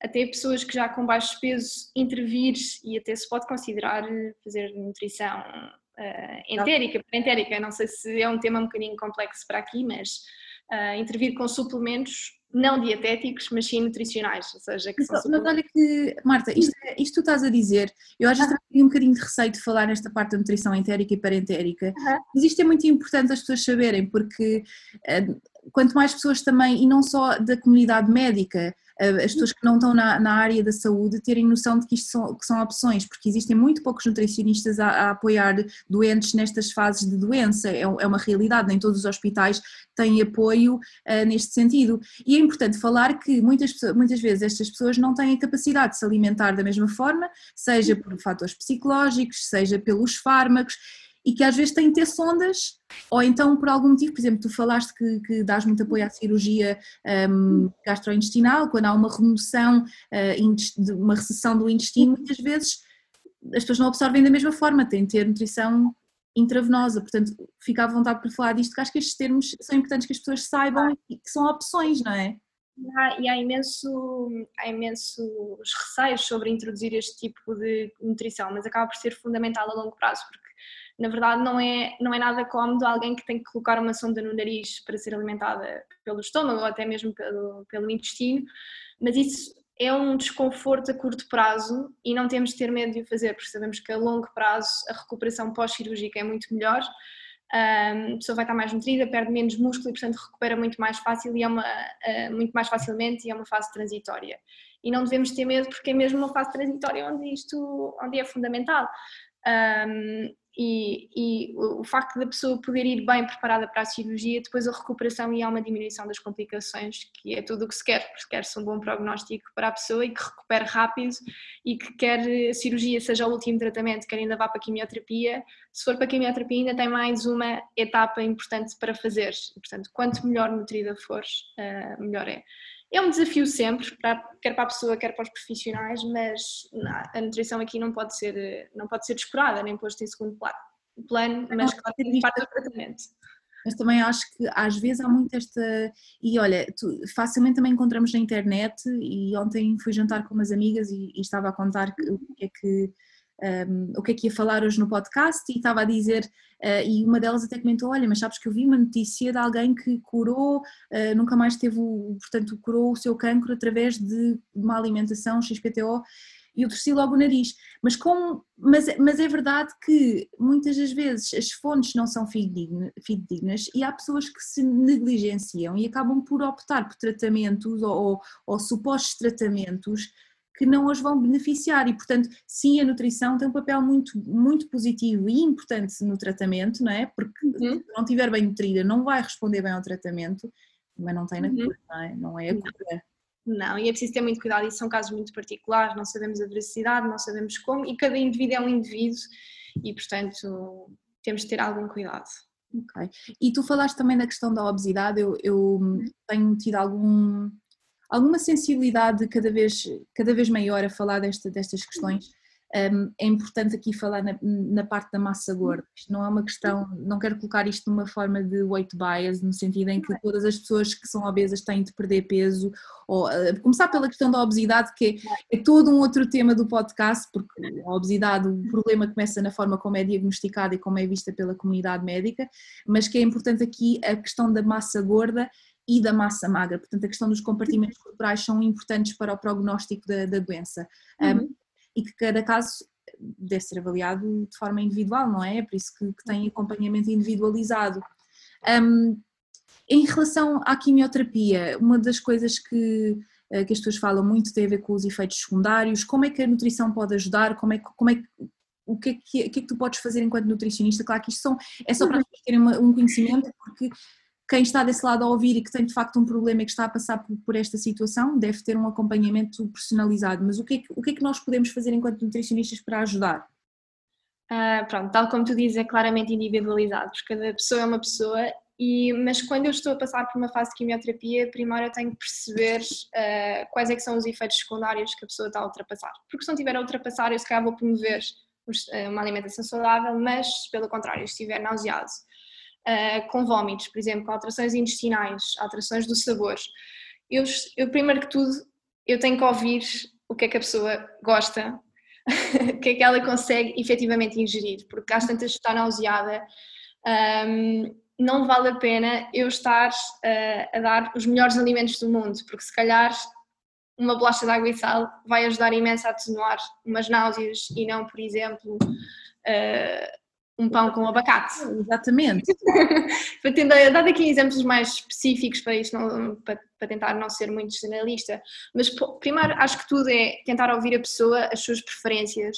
até pessoas que já com baixo peso intervir e até se pode considerar fazer nutrição uh, entérica, parentérica, não sei se é um tema um bocadinho complexo para aqui, mas uh, intervir com suplementos não dietéticos, mas sim nutricionais, ou seja, que
são Mas olha que, Marta, isto, é, isto tu estás a dizer, eu às vezes tenho um bocadinho de receio de falar nesta parte da nutrição entérica e parentérica, uhum. mas isto é muito importante as pessoas saberem, porque uh, quanto mais pessoas também, e não só da comunidade médica, as pessoas que não estão na, na, área da saúde terem noção de que isto são, que são opções, porque existem muito poucos nutricionistas a, a apoiar doentes nestas fases de doença, é, é, uma realidade, nem todos os hospitais têm apoio uh, neste sentido. E é importante falar que muitas, muitas vezes estas pessoas não têm a capacidade de se alimentar da mesma forma, seja por fatores psicológicos, seja pelos fármacos, e que às vezes têm de ter sondas, ou então por algum motivo, por exemplo, tu falaste que, que dás muito apoio à cirurgia um, gastrointestinal, quando há uma remoção, uh, uma recessão do intestino, muitas vezes as pessoas não absorvem da mesma forma, têm de ter nutrição intravenosa, portanto fica à vontade para falar disto, que acho que estes termos são importantes que as pessoas saibam e que são opções, não é?
Há, e há, imenso, há imensos receios sobre introduzir este tipo de nutrição, mas acaba por ser fundamental a longo prazo, porque na verdade não é, não é nada cómodo alguém que tem que colocar uma sonda no nariz para ser alimentada pelo estômago ou até mesmo pelo, pelo intestino, mas isso é um desconforto a curto prazo e não temos de ter medo de o fazer, porque sabemos que a longo prazo a recuperação pós-cirúrgica é muito melhor a pessoa vai estar mais nutrida, perde menos músculo e, portanto, recupera muito mais fácil e é uma, uh, muito mais facilmente e é uma fase transitória. E não devemos ter medo porque é mesmo uma fase transitória onde isto onde é fundamental. E, e, o facto da pessoa poder ir bem preparada para a cirurgia, depois a recuperação e há uma diminuição das complicações, que é tudo o que se quer, porque quer-se um bom prognóstico para a pessoa e que recupere rápido e que quer a cirurgia seja o último tratamento, quer ainda vá para a quimioterapia, se for para a quimioterapia ainda tem mais uma etapa importante para fazer, portanto quanto melhor nutrida fores, eh, melhor é. É um desafio sempre, para, quer para a pessoa, quer para os profissionais, mas a nutrição aqui não pode ser, não pode ser descurada, nem posto em segundo plano, mas claro que parte do tratamento.
Mas também acho que às vezes há muito esta. E olha, tu, facilmente também encontramos na internet. E ontem fui jantar com umas amigas e, e estava a contar o que é que um, o que é que ia falar hoje no podcast e estava a dizer, uh, e uma delas até comentou, olha, mas sabes que eu vi uma notícia de alguém que curou, uh, nunca mais teve, o, portanto, curou o seu cancro através de uma alimentação XPTO e eu torci logo o nariz. Mas, como, mas, mas é verdade que muitas das vezes as fontes não são fidedignas e há pessoas que se negligenciam e acabam por optar por tratamentos ou, ou, ou supostos tratamentos que não as vão beneficiar e, portanto, sim, a nutrição tem um papel muito, muito positivo e importante no tratamento, não é? Porque uhum. se não estiver bem nutrida não vai responder bem ao tratamento, mas não tem na uhum. cura, não é? Não é a cura.
Não, e é preciso ter muito cuidado, e são casos muito particulares, não sabemos a veracidade, não sabemos como, e cada indivíduo é um indivíduo e, portanto, temos de ter algum cuidado.
Ok. E tu falaste também da questão da obesidade, eu, eu uhum. tenho tido algum, alguma sensibilidade cada vez, cada vez maior a falar desta, destas questões. Um, é importante aqui falar na, na, parte da massa gorda. Isto não é uma questão, não quero colocar isto numa forma de weight bias, no sentido em que todas as pessoas que são obesas têm de perder peso, ou uh, começar pela questão da obesidade, que é, é, todo um outro tema do podcast, porque a obesidade, o problema começa na forma como é diagnosticada e como é vista pela comunidade médica, mas que é importante aqui a questão da massa gorda e da massa magra. Portanto, a questão dos compartimentos corporais são importantes para o prognóstico da, da doença. Uhum. Um, e que cada caso deve ser avaliado de forma individual, não é? É por isso que, que tem acompanhamento individualizado. Um, em relação à quimioterapia, uma das coisas que, eh, que as pessoas falam muito tem a ver com os efeitos secundários, como é que a nutrição pode ajudar, como é, como é o que é que, que, é que tu podes fazer enquanto nutricionista? Claro que isto são, é só para pessoas terem um conhecimento, porque quem está desse lado a ouvir e que tem de facto um problema e que está a passar por, por, esta situação deve ter um acompanhamento personalizado. Mas o que, é que, o que é que nós podemos fazer enquanto nutricionistas para ajudar?
Uh, pronto, tal como tu dizes, é claramente individualizado, porque cada pessoa é uma pessoa, e, mas quando eu estou a passar por uma fase de quimioterapia, primeiro eu tenho que perceber uh, quais é que são os efeitos secundários que a pessoa está a ultrapassar. Porque se não tiver a ultrapassar, eu se calhar vou promover ah, uma alimentação saudável, mas pelo contrário, se estiver nauseado, uh, com vômitos, por exemplo, com alterações intestinais, alterações do sabor, eu, eu primeiro que tudo eu tenho que ouvir o que é que a pessoa gosta, (laughs) o que é que ela consegue efetivamente ingerir, porque às tantas está nauseada, um, não vale a pena eu estar uh, a dar os melhores alimentos do mundo, porque se calhar uma bolacha de água e sal vai ajudar imenso a atenuar umas náuseas e não, por exemplo, uh, um pão com abacate.
Exatamente.
para tentar dar aqui exemplos mais específicos para isto, não, para, para, tentar não ser muito generalista, mas primeiro acho que tudo é tentar ouvir a pessoa, as suas preferências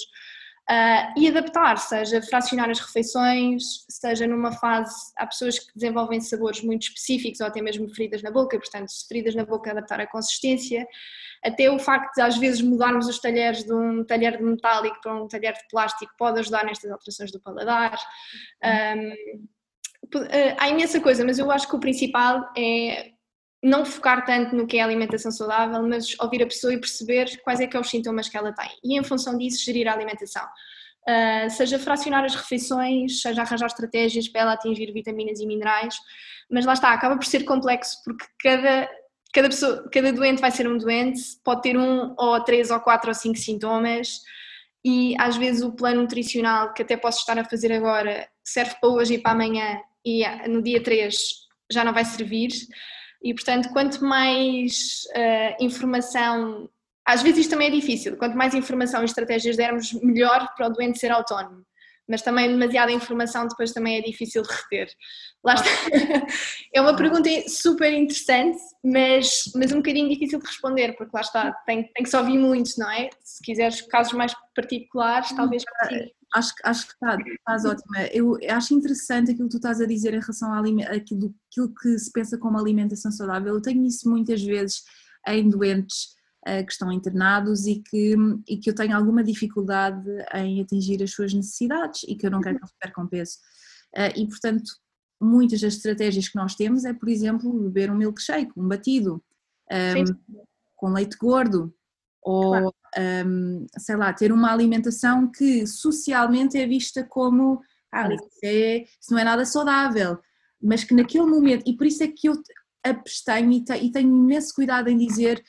uh, e adaptar, seja fracionar as refeições, seja numa fase, há pessoas que desenvolvem sabores muito específicos ou até mesmo feridas na boca, portanto, feridas na boca adaptar a consistência até o facto de às vezes mudarmos os talheres de um talher de metálico para um talher de plástico pode ajudar nestas alterações do paladar. Um, eh, há imensa coisa, mas eu acho que o principal é não focar tanto no que é alimentação saudável, mas ouvir a pessoa e perceber quais é que são os sintomas que ela tem. E em função disso gerir a alimentação. Uh, seja fracionar as refeições, seja arranjar estratégias para ela atingir vitaminas e minerais, mas lá está, acaba por ser complexo porque cada cada, pessoa, cada doente vai ser um doente, pode ter um ou três ou quatro ou cinco sintomas. E às vezes o plano nutricional que até posso estar a fazer agora serve para hoje e para amanhã e no dia 3 já não vai servir e portanto quanto mais uh, informação, às vezes isto também é difícil, quanto mais informação e estratégias dermos melhor para o doente ser autónomo mas também demasiada informação depois também é difícil de reter. Lá está. (laughs) É uma pergunta super interessante, mas, mas um bocadinho difícil de responder, porque lá está, tem, tem que se ouvir muito, não é? Se quiseres casos mais particulares, talvez
Acho, acho que está, estás ótima. Eu acho interessante aquilo que tu estás a dizer em relação àquilo, àquilo que se pensa como alimentação saudável. Eu tenho isso muitas vezes em doentes eh, que estão internados e que, e que eu tenho alguma dificuldade em atingir as suas necessidades e que eu não quero que eles percam peso. Eh, e, portanto, muitas das estratégias que nós temos é, por exemplo, beber um milkshake, um batido, um, ehm, com leite gordo, ou, claro. um, sei lá, ter uma alimentação que socialmente é vista como, ah, isso, é, isso não é nada saudável, mas que naquele momento, e por isso é que eu abstenho e, te, e tenho imenso cuidado em dizer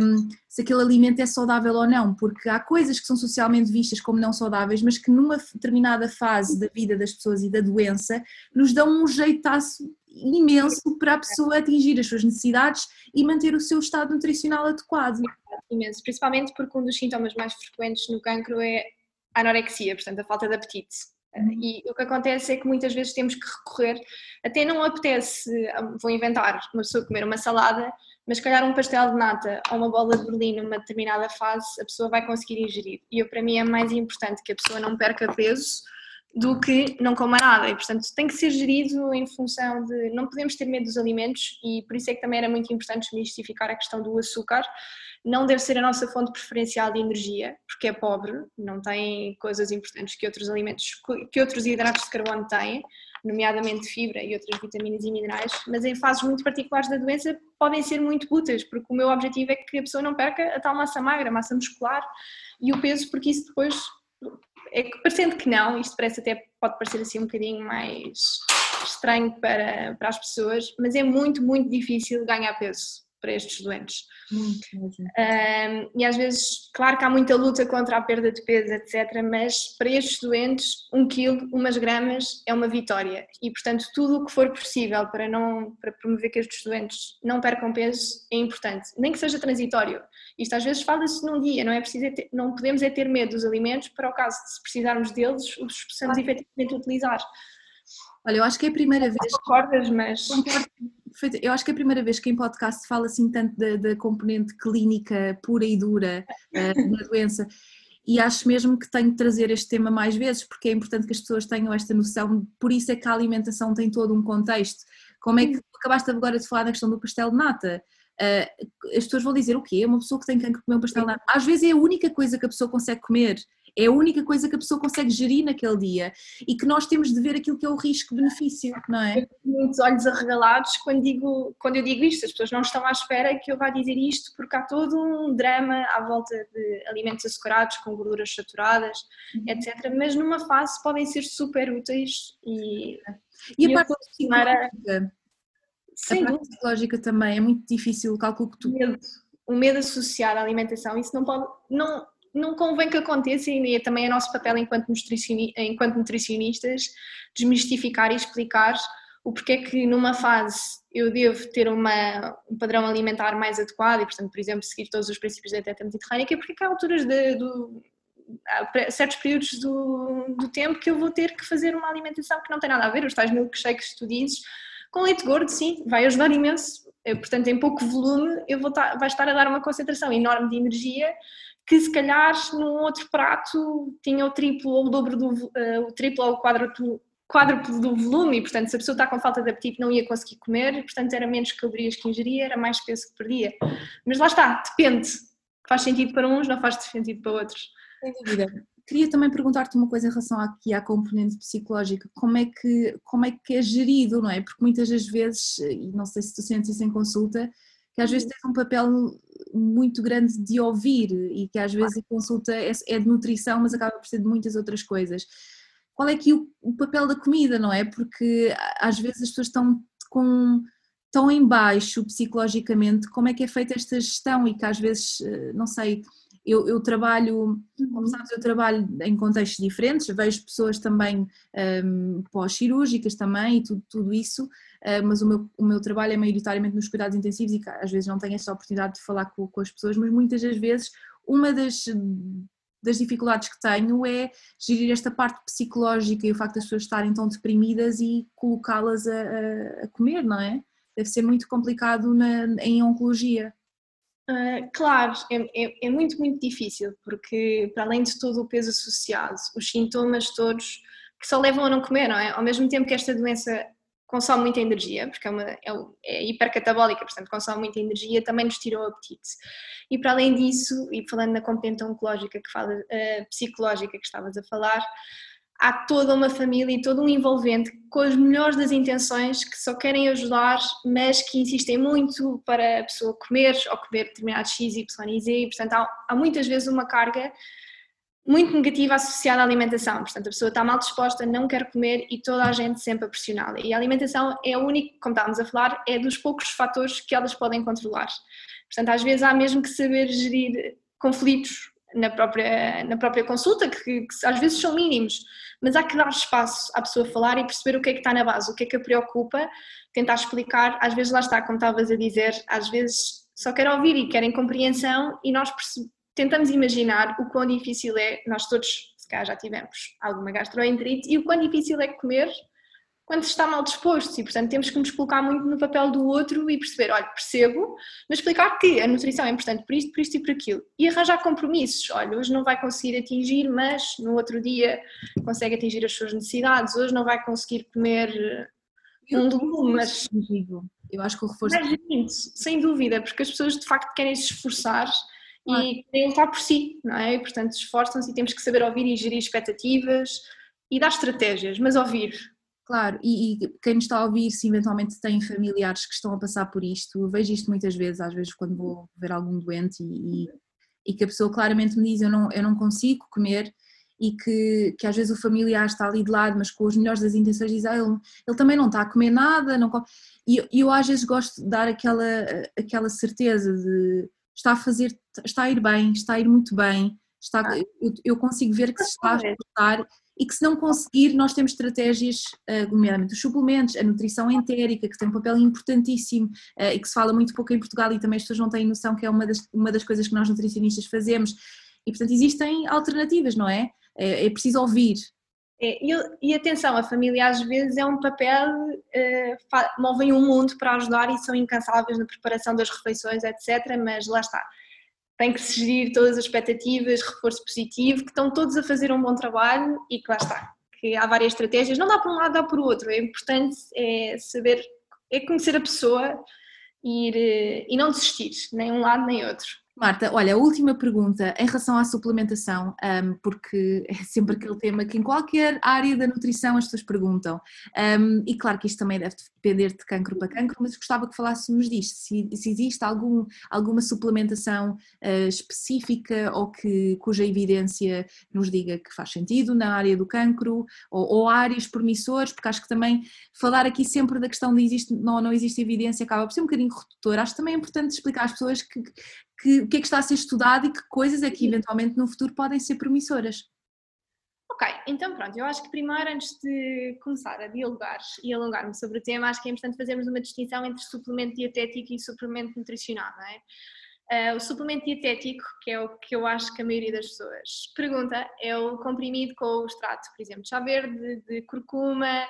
um, se aquele alimento é saudável ou não, porque há coisas que são socialmente vistas como não saudáveis, mas que numa determinada fase da vida das pessoas e da doença nos dão um jeitaço imenso para a pessoa atingir as suas necessidades e manter o seu estado nutricional adequado.
Imenso, principalmente porque um dos sintomas mais frequentes no cancro é a anorexia, portanto a falta de apetite. Uhum. E o que acontece é que muitas vezes temos que recorrer, até não apetece, vou inventar, uma pessoa comer uma salada, mas calhar um pastel de nata ou uma bola de berlim numa determinada fase, a pessoa vai conseguir ingerir. E eu, para mim é mais importante que a pessoa não perca peso do que não coma nada. E, portanto, tem que ser gerido em função de. Não podemos ter medo dos alimentos e por isso é que também era muito importante desmistificar a questão do açúcar, não deve ser a nossa fonte preferencial de energia, porque é pobre, não tem coisas importantes que outros alimentos, que outros hidratos de carbono têm, nomeadamente fibra e outras vitaminas e minerais, mas em fases muito particulares da doença podem ser muito úteis, porque o meu objetivo é que a pessoa não perca a tal massa magra, massa muscular e o peso, porque isso depois, é que, parecendo que não, isto parece até, pode parecer assim um bocadinho mais estranho para, para as pessoas, mas é muito, muito difícil ganhar peso para estes doentes. Um, e às vezes, claro que há muita luta contra a perda de peso, etc., mas para estes doentes, um quilo, umas gramas é uma vitória. E portanto, tudo o que for possível para, não, para promover que estes doentes não percam peso é importante, nem que seja transitório. Isto às vezes fala-se num dia, não é preciso é ter, não podemos é ter medo dos alimentos para o caso de se precisarmos deles, os possamos efetivamente utilizar.
Olha, eu acho que é a primeira vez.
Concordas, mas.
Eu acho que é a primeira vez que em podcast se fala assim tanto da, da componente clínica pura e dura (laughs) uh, da doença e acho mesmo que tenho de trazer este tema mais vezes porque é importante que as pessoas tenham esta noção, por isso é que a alimentação tem todo um contexto. Como é que tu acabaste agora de falar da questão do pastel de nata? Uh, as pessoas vão dizer o quê? É uma pessoa que tem que comer um pastel de nata. Às vezes é a única coisa que a pessoa consegue comer é a única coisa que a pessoa consegue gerir naquele dia e que nós temos de ver aquilo que é o risco-benefício, não é?
Eu tenho muitos olhos arregalados quando, digo, quando eu digo isto, as pessoas não estão à espera que eu vá dizer isto porque há todo um drama à volta de alimentos açucarados com gorduras saturadas, uhum. etc. Mas numa fase podem ser super úteis e,
e, a parte psicológica, a parte psicológica também é muito difícil, o cálculo que tu...
O medo, o medo associado à alimentação, isso não pode... Não, não convém que aconteça e é também é nosso papel enquanto, enquanto nutricionistas desmistificar e explicar o porquê que numa fase eu devo ter uma, um padrão alimentar mais adequado e, portanto, por exemplo, seguir todos os princípios da dieta mediterrânea, porque há alturas de, do, há certos períodos do, do tempo que eu vou ter que fazer uma alimentação que não tem nada a ver, os tais milkshakes que tu dizes, com leite gordo, sim, vai ajudar imenso, portanto, em pouco volume, eu vou estar, vai estar a dar uma concentração enorme de energia que se calhar num outro prato tinha o triplo ou o dobro do uh, o triplo ou o quádruplo, quádruplo do volume e portanto se a pessoa está com falta de apetite não ia conseguir comer e portanto era menos calorias que ingeria, era mais peso que perdia. Mas lá está, depende. Faz sentido para uns, não faz sentido para outros.
Sem dúvida. Queria também perguntar-te uma coisa em relação aqui à componente psicológica, como é, que, como é que é gerido, não é? Porque muitas das vezes, e não sei se tu sentes isso em consulta, que às vezes uhum. tem um papel muito grande de ouvir e que às vezes a consulta é, é de nutrição, mas acaba por ser de muitas outras coisas. Qual é que o, o papel da comida, não é? Porque às vezes as pessoas estão com tão em baixo psicologicamente, como é que é feita esta gestão e que às vezes, eh, não sei, eu, eu, trabalho, como uhum. sabes, eu trabalho em contextos diferentes, vejo pessoas também um, pós-cirúrgicas também e tudo, tudo isso, uh, mas o meu, o meu trabalho é maioritariamente nos cuidados intensivos e às vezes não tenho essa oportunidade de falar com, com as pessoas, mas muitas das vezes uma das, das dificuldades que tenho é gerir esta parte psicológica e o facto das pessoas estarem tão deprimidas e colocá-las a, a, a comer, não é? Deve ser muito complicado na, em oncologia.
Uh, claro, é, é, é, muito, muito difícil, porque para além de todo o peso associado, os sintomas todos que só levam a não comer, não é? Ao mesmo tempo que esta doença consome muita energia, porque é, uma, é, é hipercatabólica, portanto consome muita energia, também nos tira o apetite. E para além disso, e falando na componente oncológica que fala, uh, psicológica que estavas a falar, há toda uma família e todo um envolvente com as melhores das intenções que só querem ajudar, mas que insistem muito para a pessoa comer ou comer determinado X, Y e Z, e portanto há, há muitas vezes uma carga muito negativa associada à alimentação. Portanto, a pessoa está mal disposta, não quer comer e toda a gente sempre a pressioná-la. E a alimentação é o único, como estávamos a falar, é dos poucos fatores que elas podem controlar. Portanto, às vezes há mesmo que saber gerir conflitos na própria, na própria consulta, que, que, às vezes são mínimos, mas há que dar espaço à pessoa falar e perceber o que é que está na base, o que é que a preocupa, tentar explicar, às vezes lá está, como estavas a dizer, às vezes só querem ouvir e querem compreensão e nós tentamos imaginar o quão difícil é, nós todos se calhar já tivemos alguma gastroenterite, e o quão difícil é comer quando se está mal disposto e, portanto, temos que nos colocar muito no papel do outro e perceber, olha, percebo, mas explicar que a nutrição é importante por isto, por isto e por aquilo. E arranjar compromissos, olha, hoje não vai conseguir atingir, mas no outro dia consegue atingir as suas necessidades, hoje não vai conseguir comer um legume, mas...
Eu acho que o reforço...
É sem dúvida, porque as pessoas de facto querem se esforçar e querem lutar por si, não é? E, portanto, esforçam-se e temos que saber ouvir e gerir expectativas e dar estratégias, mas ouvir,
Claro, e, e, quem nos está a ouvir, se eventualmente tem familiares que estão a passar por isto, eu vejo isto muitas vezes, às vezes quando vou ver algum doente e, e que a pessoa claramente me diz eu não, eu não consigo comer e que, que às vezes o familiar está ali de lado, mas com as melhores das intenções diz ah, ele, ele também não está a comer nada, não e eu, eu às vezes gosto de dar aquela, aquela certeza de está a fazer, está a ir bem, está a ir muito bem, está, ah. eu, eu consigo ver que se está a escutar e que se não conseguir nós temos estratégias, uh, nomeadamente os suplementos, a nutrição entérica, que tem um papel importantíssimo uh, e que se fala muito pouco em Portugal e também as pessoas não têm noção que é uma das, uma das coisas que nós nutricionistas fazemos e portanto existem alternativas, não é? É, é preciso ouvir.
É, e, e, atenção, a família às vezes é um papel, uh, movem um mundo para ajudar e são incansáveis na preparação das refeições, etc. Mas lá está, tem que se gerir todas as expectativas, reforço positivo, que estão todos a fazer um bom trabalho e que lá está, que há várias estratégias, não dá para um lado, dá para o outro, é importante é saber, é conhecer a pessoa e, ir, eh, e não desistir, nem um lado nem outro.
Marta, olha, a última pergunta em relação à suplementação, um, porque é sempre aquele tema que em qualquer área da nutrição as pessoas perguntam, um, e claro que isto também deve depender de cancro para cancro, mas gostava que falássemos disto, se, se existe algum, alguma suplementação uh, específica ou que, cuja evidência nos diga que faz sentido na área do cancro, ou, ou áreas promissoras, porque acho que também falar aqui sempre da questão de existe, não, não existe evidência acaba por ser um bocadinho redutor, acho também é importante explicar às pessoas que que, o que é que está a ser estudado e que coisas é que eventualmente no futuro podem ser promissoras.
Ok, então pronto, eu acho que primeiro, antes de começar a dialogar e alongar-me sobre o tema, acho que é importante fazermos uma distinção entre suplemento dietético e suplemento nutricional, não é? Uh, o suplemento dietético, que é o que eu acho que a maioria das pessoas pergunta, é o comprimido com o extrato, por exemplo, de chá verde, de curcuma,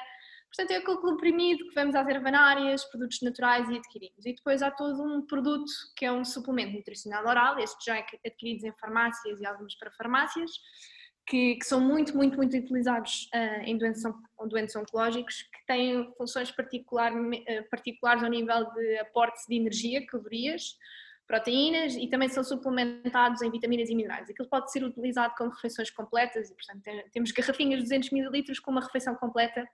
Portanto, é aquele comprimido que vamos às ervanárias, produtos naturais e adquirimos. E depois há todo um produto que é um suplemento nutricional oral, estes já adquiridos em farmácias e algumas para farmácias, que, que são muito, muito, muito utilizados uh, em doentes, doentes oncológicos, que têm funções particular, uh, particulares ao nível de aporte de energia, calorias, proteínas e também são suplementados em vitaminas e minerais. Aquilo pode ser utilizado como refeições completas e, portanto, temos garrafinhas de 200 ml com uma refeição completa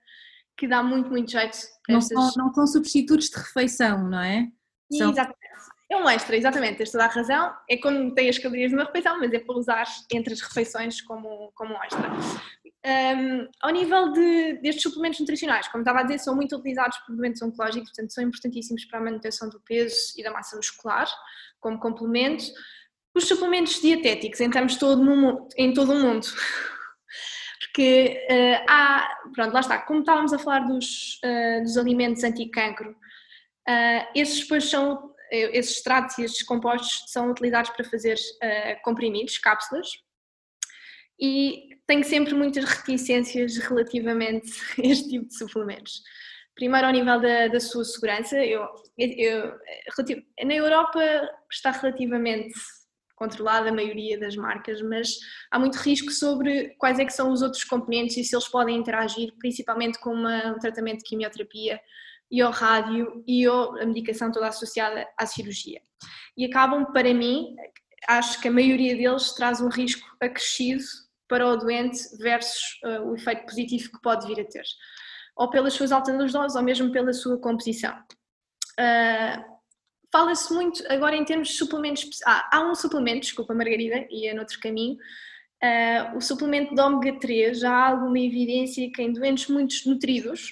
que dá muito, muito jeito.
Não, estas... são, não são substitutos de refeição, não é?
São... Exatamente. É um extra, exatamente, tens toda a razão. É quando tem as calorias de uma refeição, mas é para usar entre as refeições como, como um extra. Um, ao nível de, destes suplementos nutricionais, como estava a dizer, são muito utilizados por doentes oncológicos, portanto são importantíssimos para a manutenção do peso e da massa muscular, como complemento. Os suplementos dietéticos entramos todo no, em todo o mundo, (laughs) porque uh, há, pronto, lá está, como estávamos a falar dos, uh, dos alimentos anti-cancro, uh, esses depois são, esses extratos e esses compostos são utilizados para fazer comprimidos, cápsulas, e tenho sempre muitas reticências relativamente a este tipo de suplementos. Primeiro, ao nível da, da sua segurança, eu, eu, na Europa está relativamente controlada a maioria das marcas, mas há muito risco sobre quais é que são os outros componentes e se eles podem interagir, principalmente com uma, um tratamento de quimioterapia e ao rádio e a medicação toda associada à cirurgia. E acabam, para mim, acho que a maioria deles traz um risco acrescido para o doente versus uh, o efeito positivo que pode vir a ter, ou pelas suas altas doses, ou mesmo pela sua composição. Uh, Fala-se muito agora em termos de suplementos. Ah, há um suplemento, desculpa Margarida, e é noutro caminho. Uh, o suplemento de ômega 3 já há alguma evidência que em doentes muito nutridos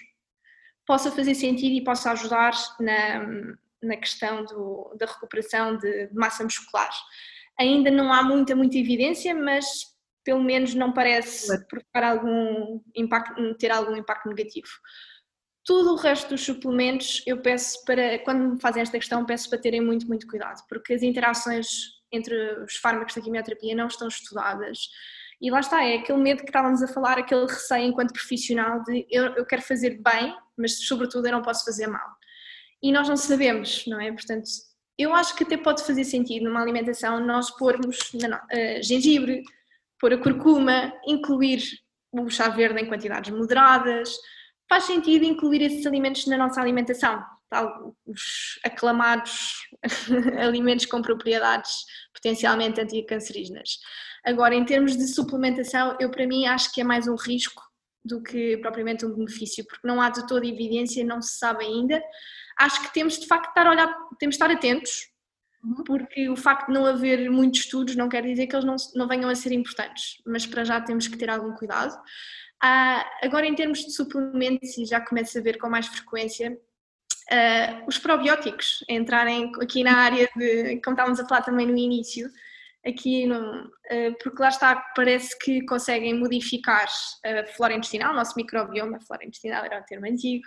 possa fazer sentido e possa ajudar na, na questão do, da recuperação de, de massa muscular. Ainda não há muita, muita evidência, mas pelo menos não parece provocar algum impacto, ter algum impacto negativo. Tudo o resto dos suplementos, eu peço para, quando me fazem esta questão, peço para terem muito, muito cuidado, porque as interações entre os fármacos da quimioterapia não estão estudadas. E lá está, é aquele medo que estávamos a falar, aquele receio enquanto profissional de eu, eu quero fazer bem, mas sobretudo eu não posso fazer mal. E nós não sabemos, não é? Portanto, eu acho que até pode fazer sentido numa alimentação nós pormos uh, gengibre, pôr a curcuma, incluir o chá verde em quantidades moderadas. Faz sentido incluir esses alimentos na nossa alimentação, tal, os aclamados (laughs) alimentos com propriedades potencialmente anticancerígenas. Agora, em termos de suplementação, eu para mim acho que é mais um risco do que propriamente um benefício, porque não há de toda evidência, não se sabe ainda. Acho que temos de facto de estar olhar, temos de estar atentos Uhum. porque o facto de não haver muitos estudos não quer dizer que eles não, não venham a ser importantes, mas para já temos que ter algum cuidado. Ah, agora, em termos de suplementos, e já começo a ver com mais frequência, ah, os probióticos entrarem aqui na área de, como estávamos a falar também no início, aqui no, ah, porque lá está, parece que conseguem modificar a flora intestinal, o nosso microbioma, a flora intestinal era o termo antigo,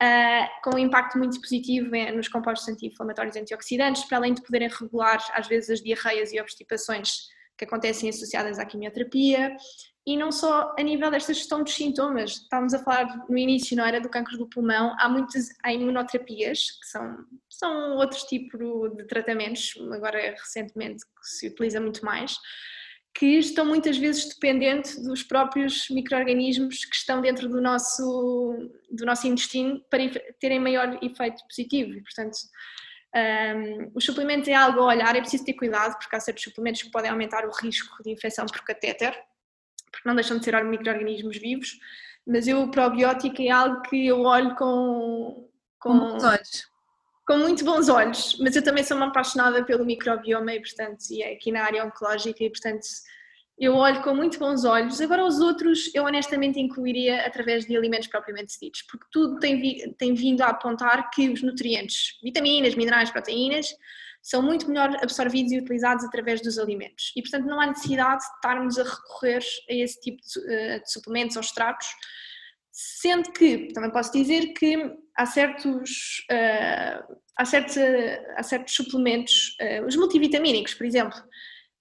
Uh, com um impacto muito positivo nos compostos anti-inflamatórios e antioxidantes, para além de poderem regular, às vezes, as diarreias e obstipações que acontecem associadas à quimioterapia, e não só a nível desta gestão dos sintomas, estávamos a falar no início, não era, do cancro do pulmão, há muitas há imunoterapias, que são, são outro tipo de tratamentos, agora recentemente que se utiliza muito mais, que estão muitas vezes dependentes dos próprios micro-organismos que estão dentro do nosso, do nosso intestino para terem maior efeito positivo. E, portanto, um, os suplementos é algo a olhar, é preciso ter cuidado, porque há certos suplementos que podem aumentar o risco de infecção por catéter, porque não deixam de ser micro-organismos vivos, mas eu, o probiótico é algo que eu olho com.
Com, com olhos
com muito bons olhos, mas eu também sou uma apaixonada pelo microbioma e, portanto, e é aqui na área oncológica e, portanto, eu olho com muito bons olhos. Agora, os outros, eu honestamente incluiria através de alimentos propriamente ditos, porque tudo tem, vi, tem vindo a apontar que os nutrientes, vitaminas, minerais, proteínas, são muito melhor absorvidos e utilizados através dos alimentos. E, portanto, não há necessidade de estarmos a recorrer a esse tipo de, eh, de suplementos ou extratos Sendo que, também posso dizer que há certos, uh, há certos, uh, há certos suplementos, uh, os multivitamínicos, por exemplo,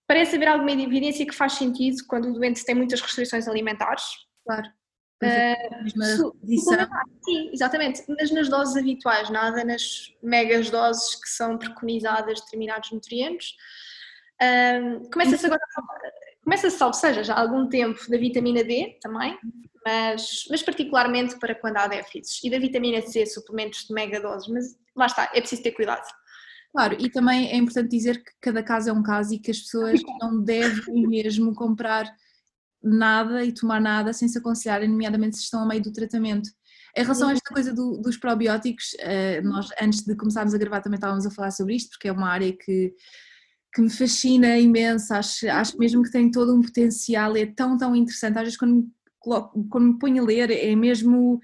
parece haver alguma evidência que faz sentido quando o doente tem muitas restrições alimentares.
Claro.
Uh, sim, exatamente, mas nas doses habituais, nada nas megas doses que são preconizadas determinados nutrientes. Uh, Começa-se agora começa-se, salvo seja, já há algum tempo da vitamina D também, mas, mas particularmente para quando há déficits. E da vitamina C, suplementos de mega doses, mas lá está, é preciso ter cuidado.
Claro, e também é importante dizer que cada caso é um caso e que as pessoas não devem mesmo comprar nada e tomar nada sem se aconselharem, nomeadamente se estão a meio do tratamento. Em relação a esta coisa do, dos probióticos, eh, nós antes de começarmos a gravar também estávamos a falar sobre isto, porque é uma área que, que me fascina imenso, acho, acho mesmo que tem todo um potencial, é tão, tão interessante. Às vezes quando quando me ponho a ler, é mesmo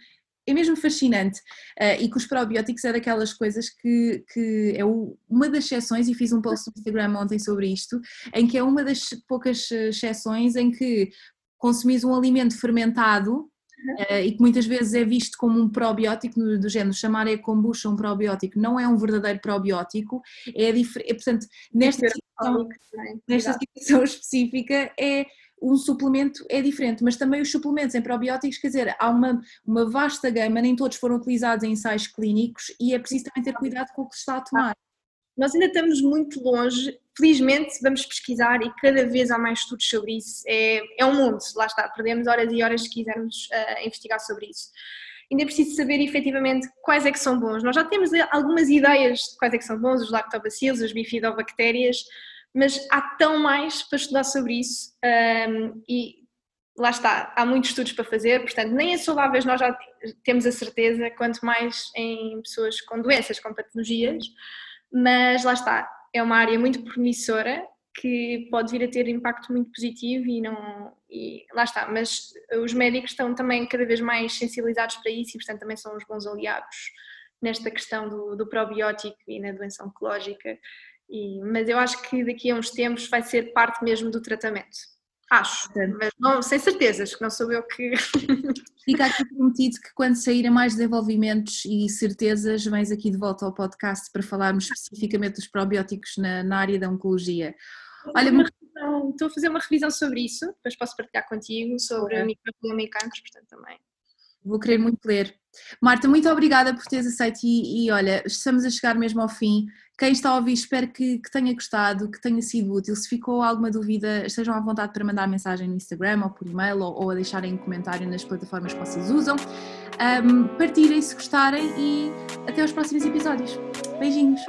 é mesmo fascinante uh, e que os probióticos é daquelas coisas que, que é uma das exceções, e fiz um post no Instagram ontem sobre isto, em que é uma das poucas eh, exceções em que consumis um alimento fermentado Uh, e que muitas vezes é visto como um probiótico, do género chamar a kombucha um probiótico, não é um verdadeiro probiótico, é, é portanto, nesta situação, nesta situação (laughs) específica é um suplemento é diferente, mas também os suplementos em probióticos, quer dizer, há uma, uma vasta gama, nem todos foram utilizados em ensaios clínicos e é preciso também ter cuidado com o que se está a tomar.
Nós ainda estamos muito longe, felizmente vamos pesquisar e cada vez há mais estudos sobre isso. É, é um mundo, lá está, perdemos horas e horas se quisermos uh, investigar sobre isso. Ainda é preciso saber efetivamente quais é que são bons. Nós já temos algumas ideias de quais é que são bons, os lactobacilos, as bifidobactérias, mas há tão mais para estudar sobre isso um, e lá está, há muitos estudos para fazer, portanto, nem é saudáveis nós já temos a certeza, quanto mais em pessoas com doenças, com patologias, mas lá está, é uma área muito promissora que pode vir a ter impacto muito positivo e não e lá está, mas os médicos estão também cada vez mais sensibilizados para isso e portanto também são os bons aliados nesta questão do, do probiótico e na doença oncológica e, mas eu acho que daqui a uns tempos vai ser parte mesmo do tratamento. Acho, mas não, sem certezas, que não sou eu que. (laughs)
Fica aqui prometido que quando saírem mais desenvolvimentos e certezas, vens aqui de volta ao podcast para falarmos especificamente dos probióticos na, na área da oncologia.
Olha, revisão, estou a fazer uma revisão sobre isso, depois posso partilhar contigo sobre a microbioma e cancros, portanto também.
Vou querer muito ler. Marta, muito obrigada por teres aceito e, e, olha, estamos a chegar mesmo ao fim. Quem está a ouvir, espero que, que, tenha gostado, que tenha sido útil. Se ficou alguma dúvida, estejam à vontade para mandar mensagem no Instagram ou por e-mail ou, ou a deixarem um comentário nas plataformas que vocês usam. Um, se gostarem e até aos próximos episódios. Beijinhos!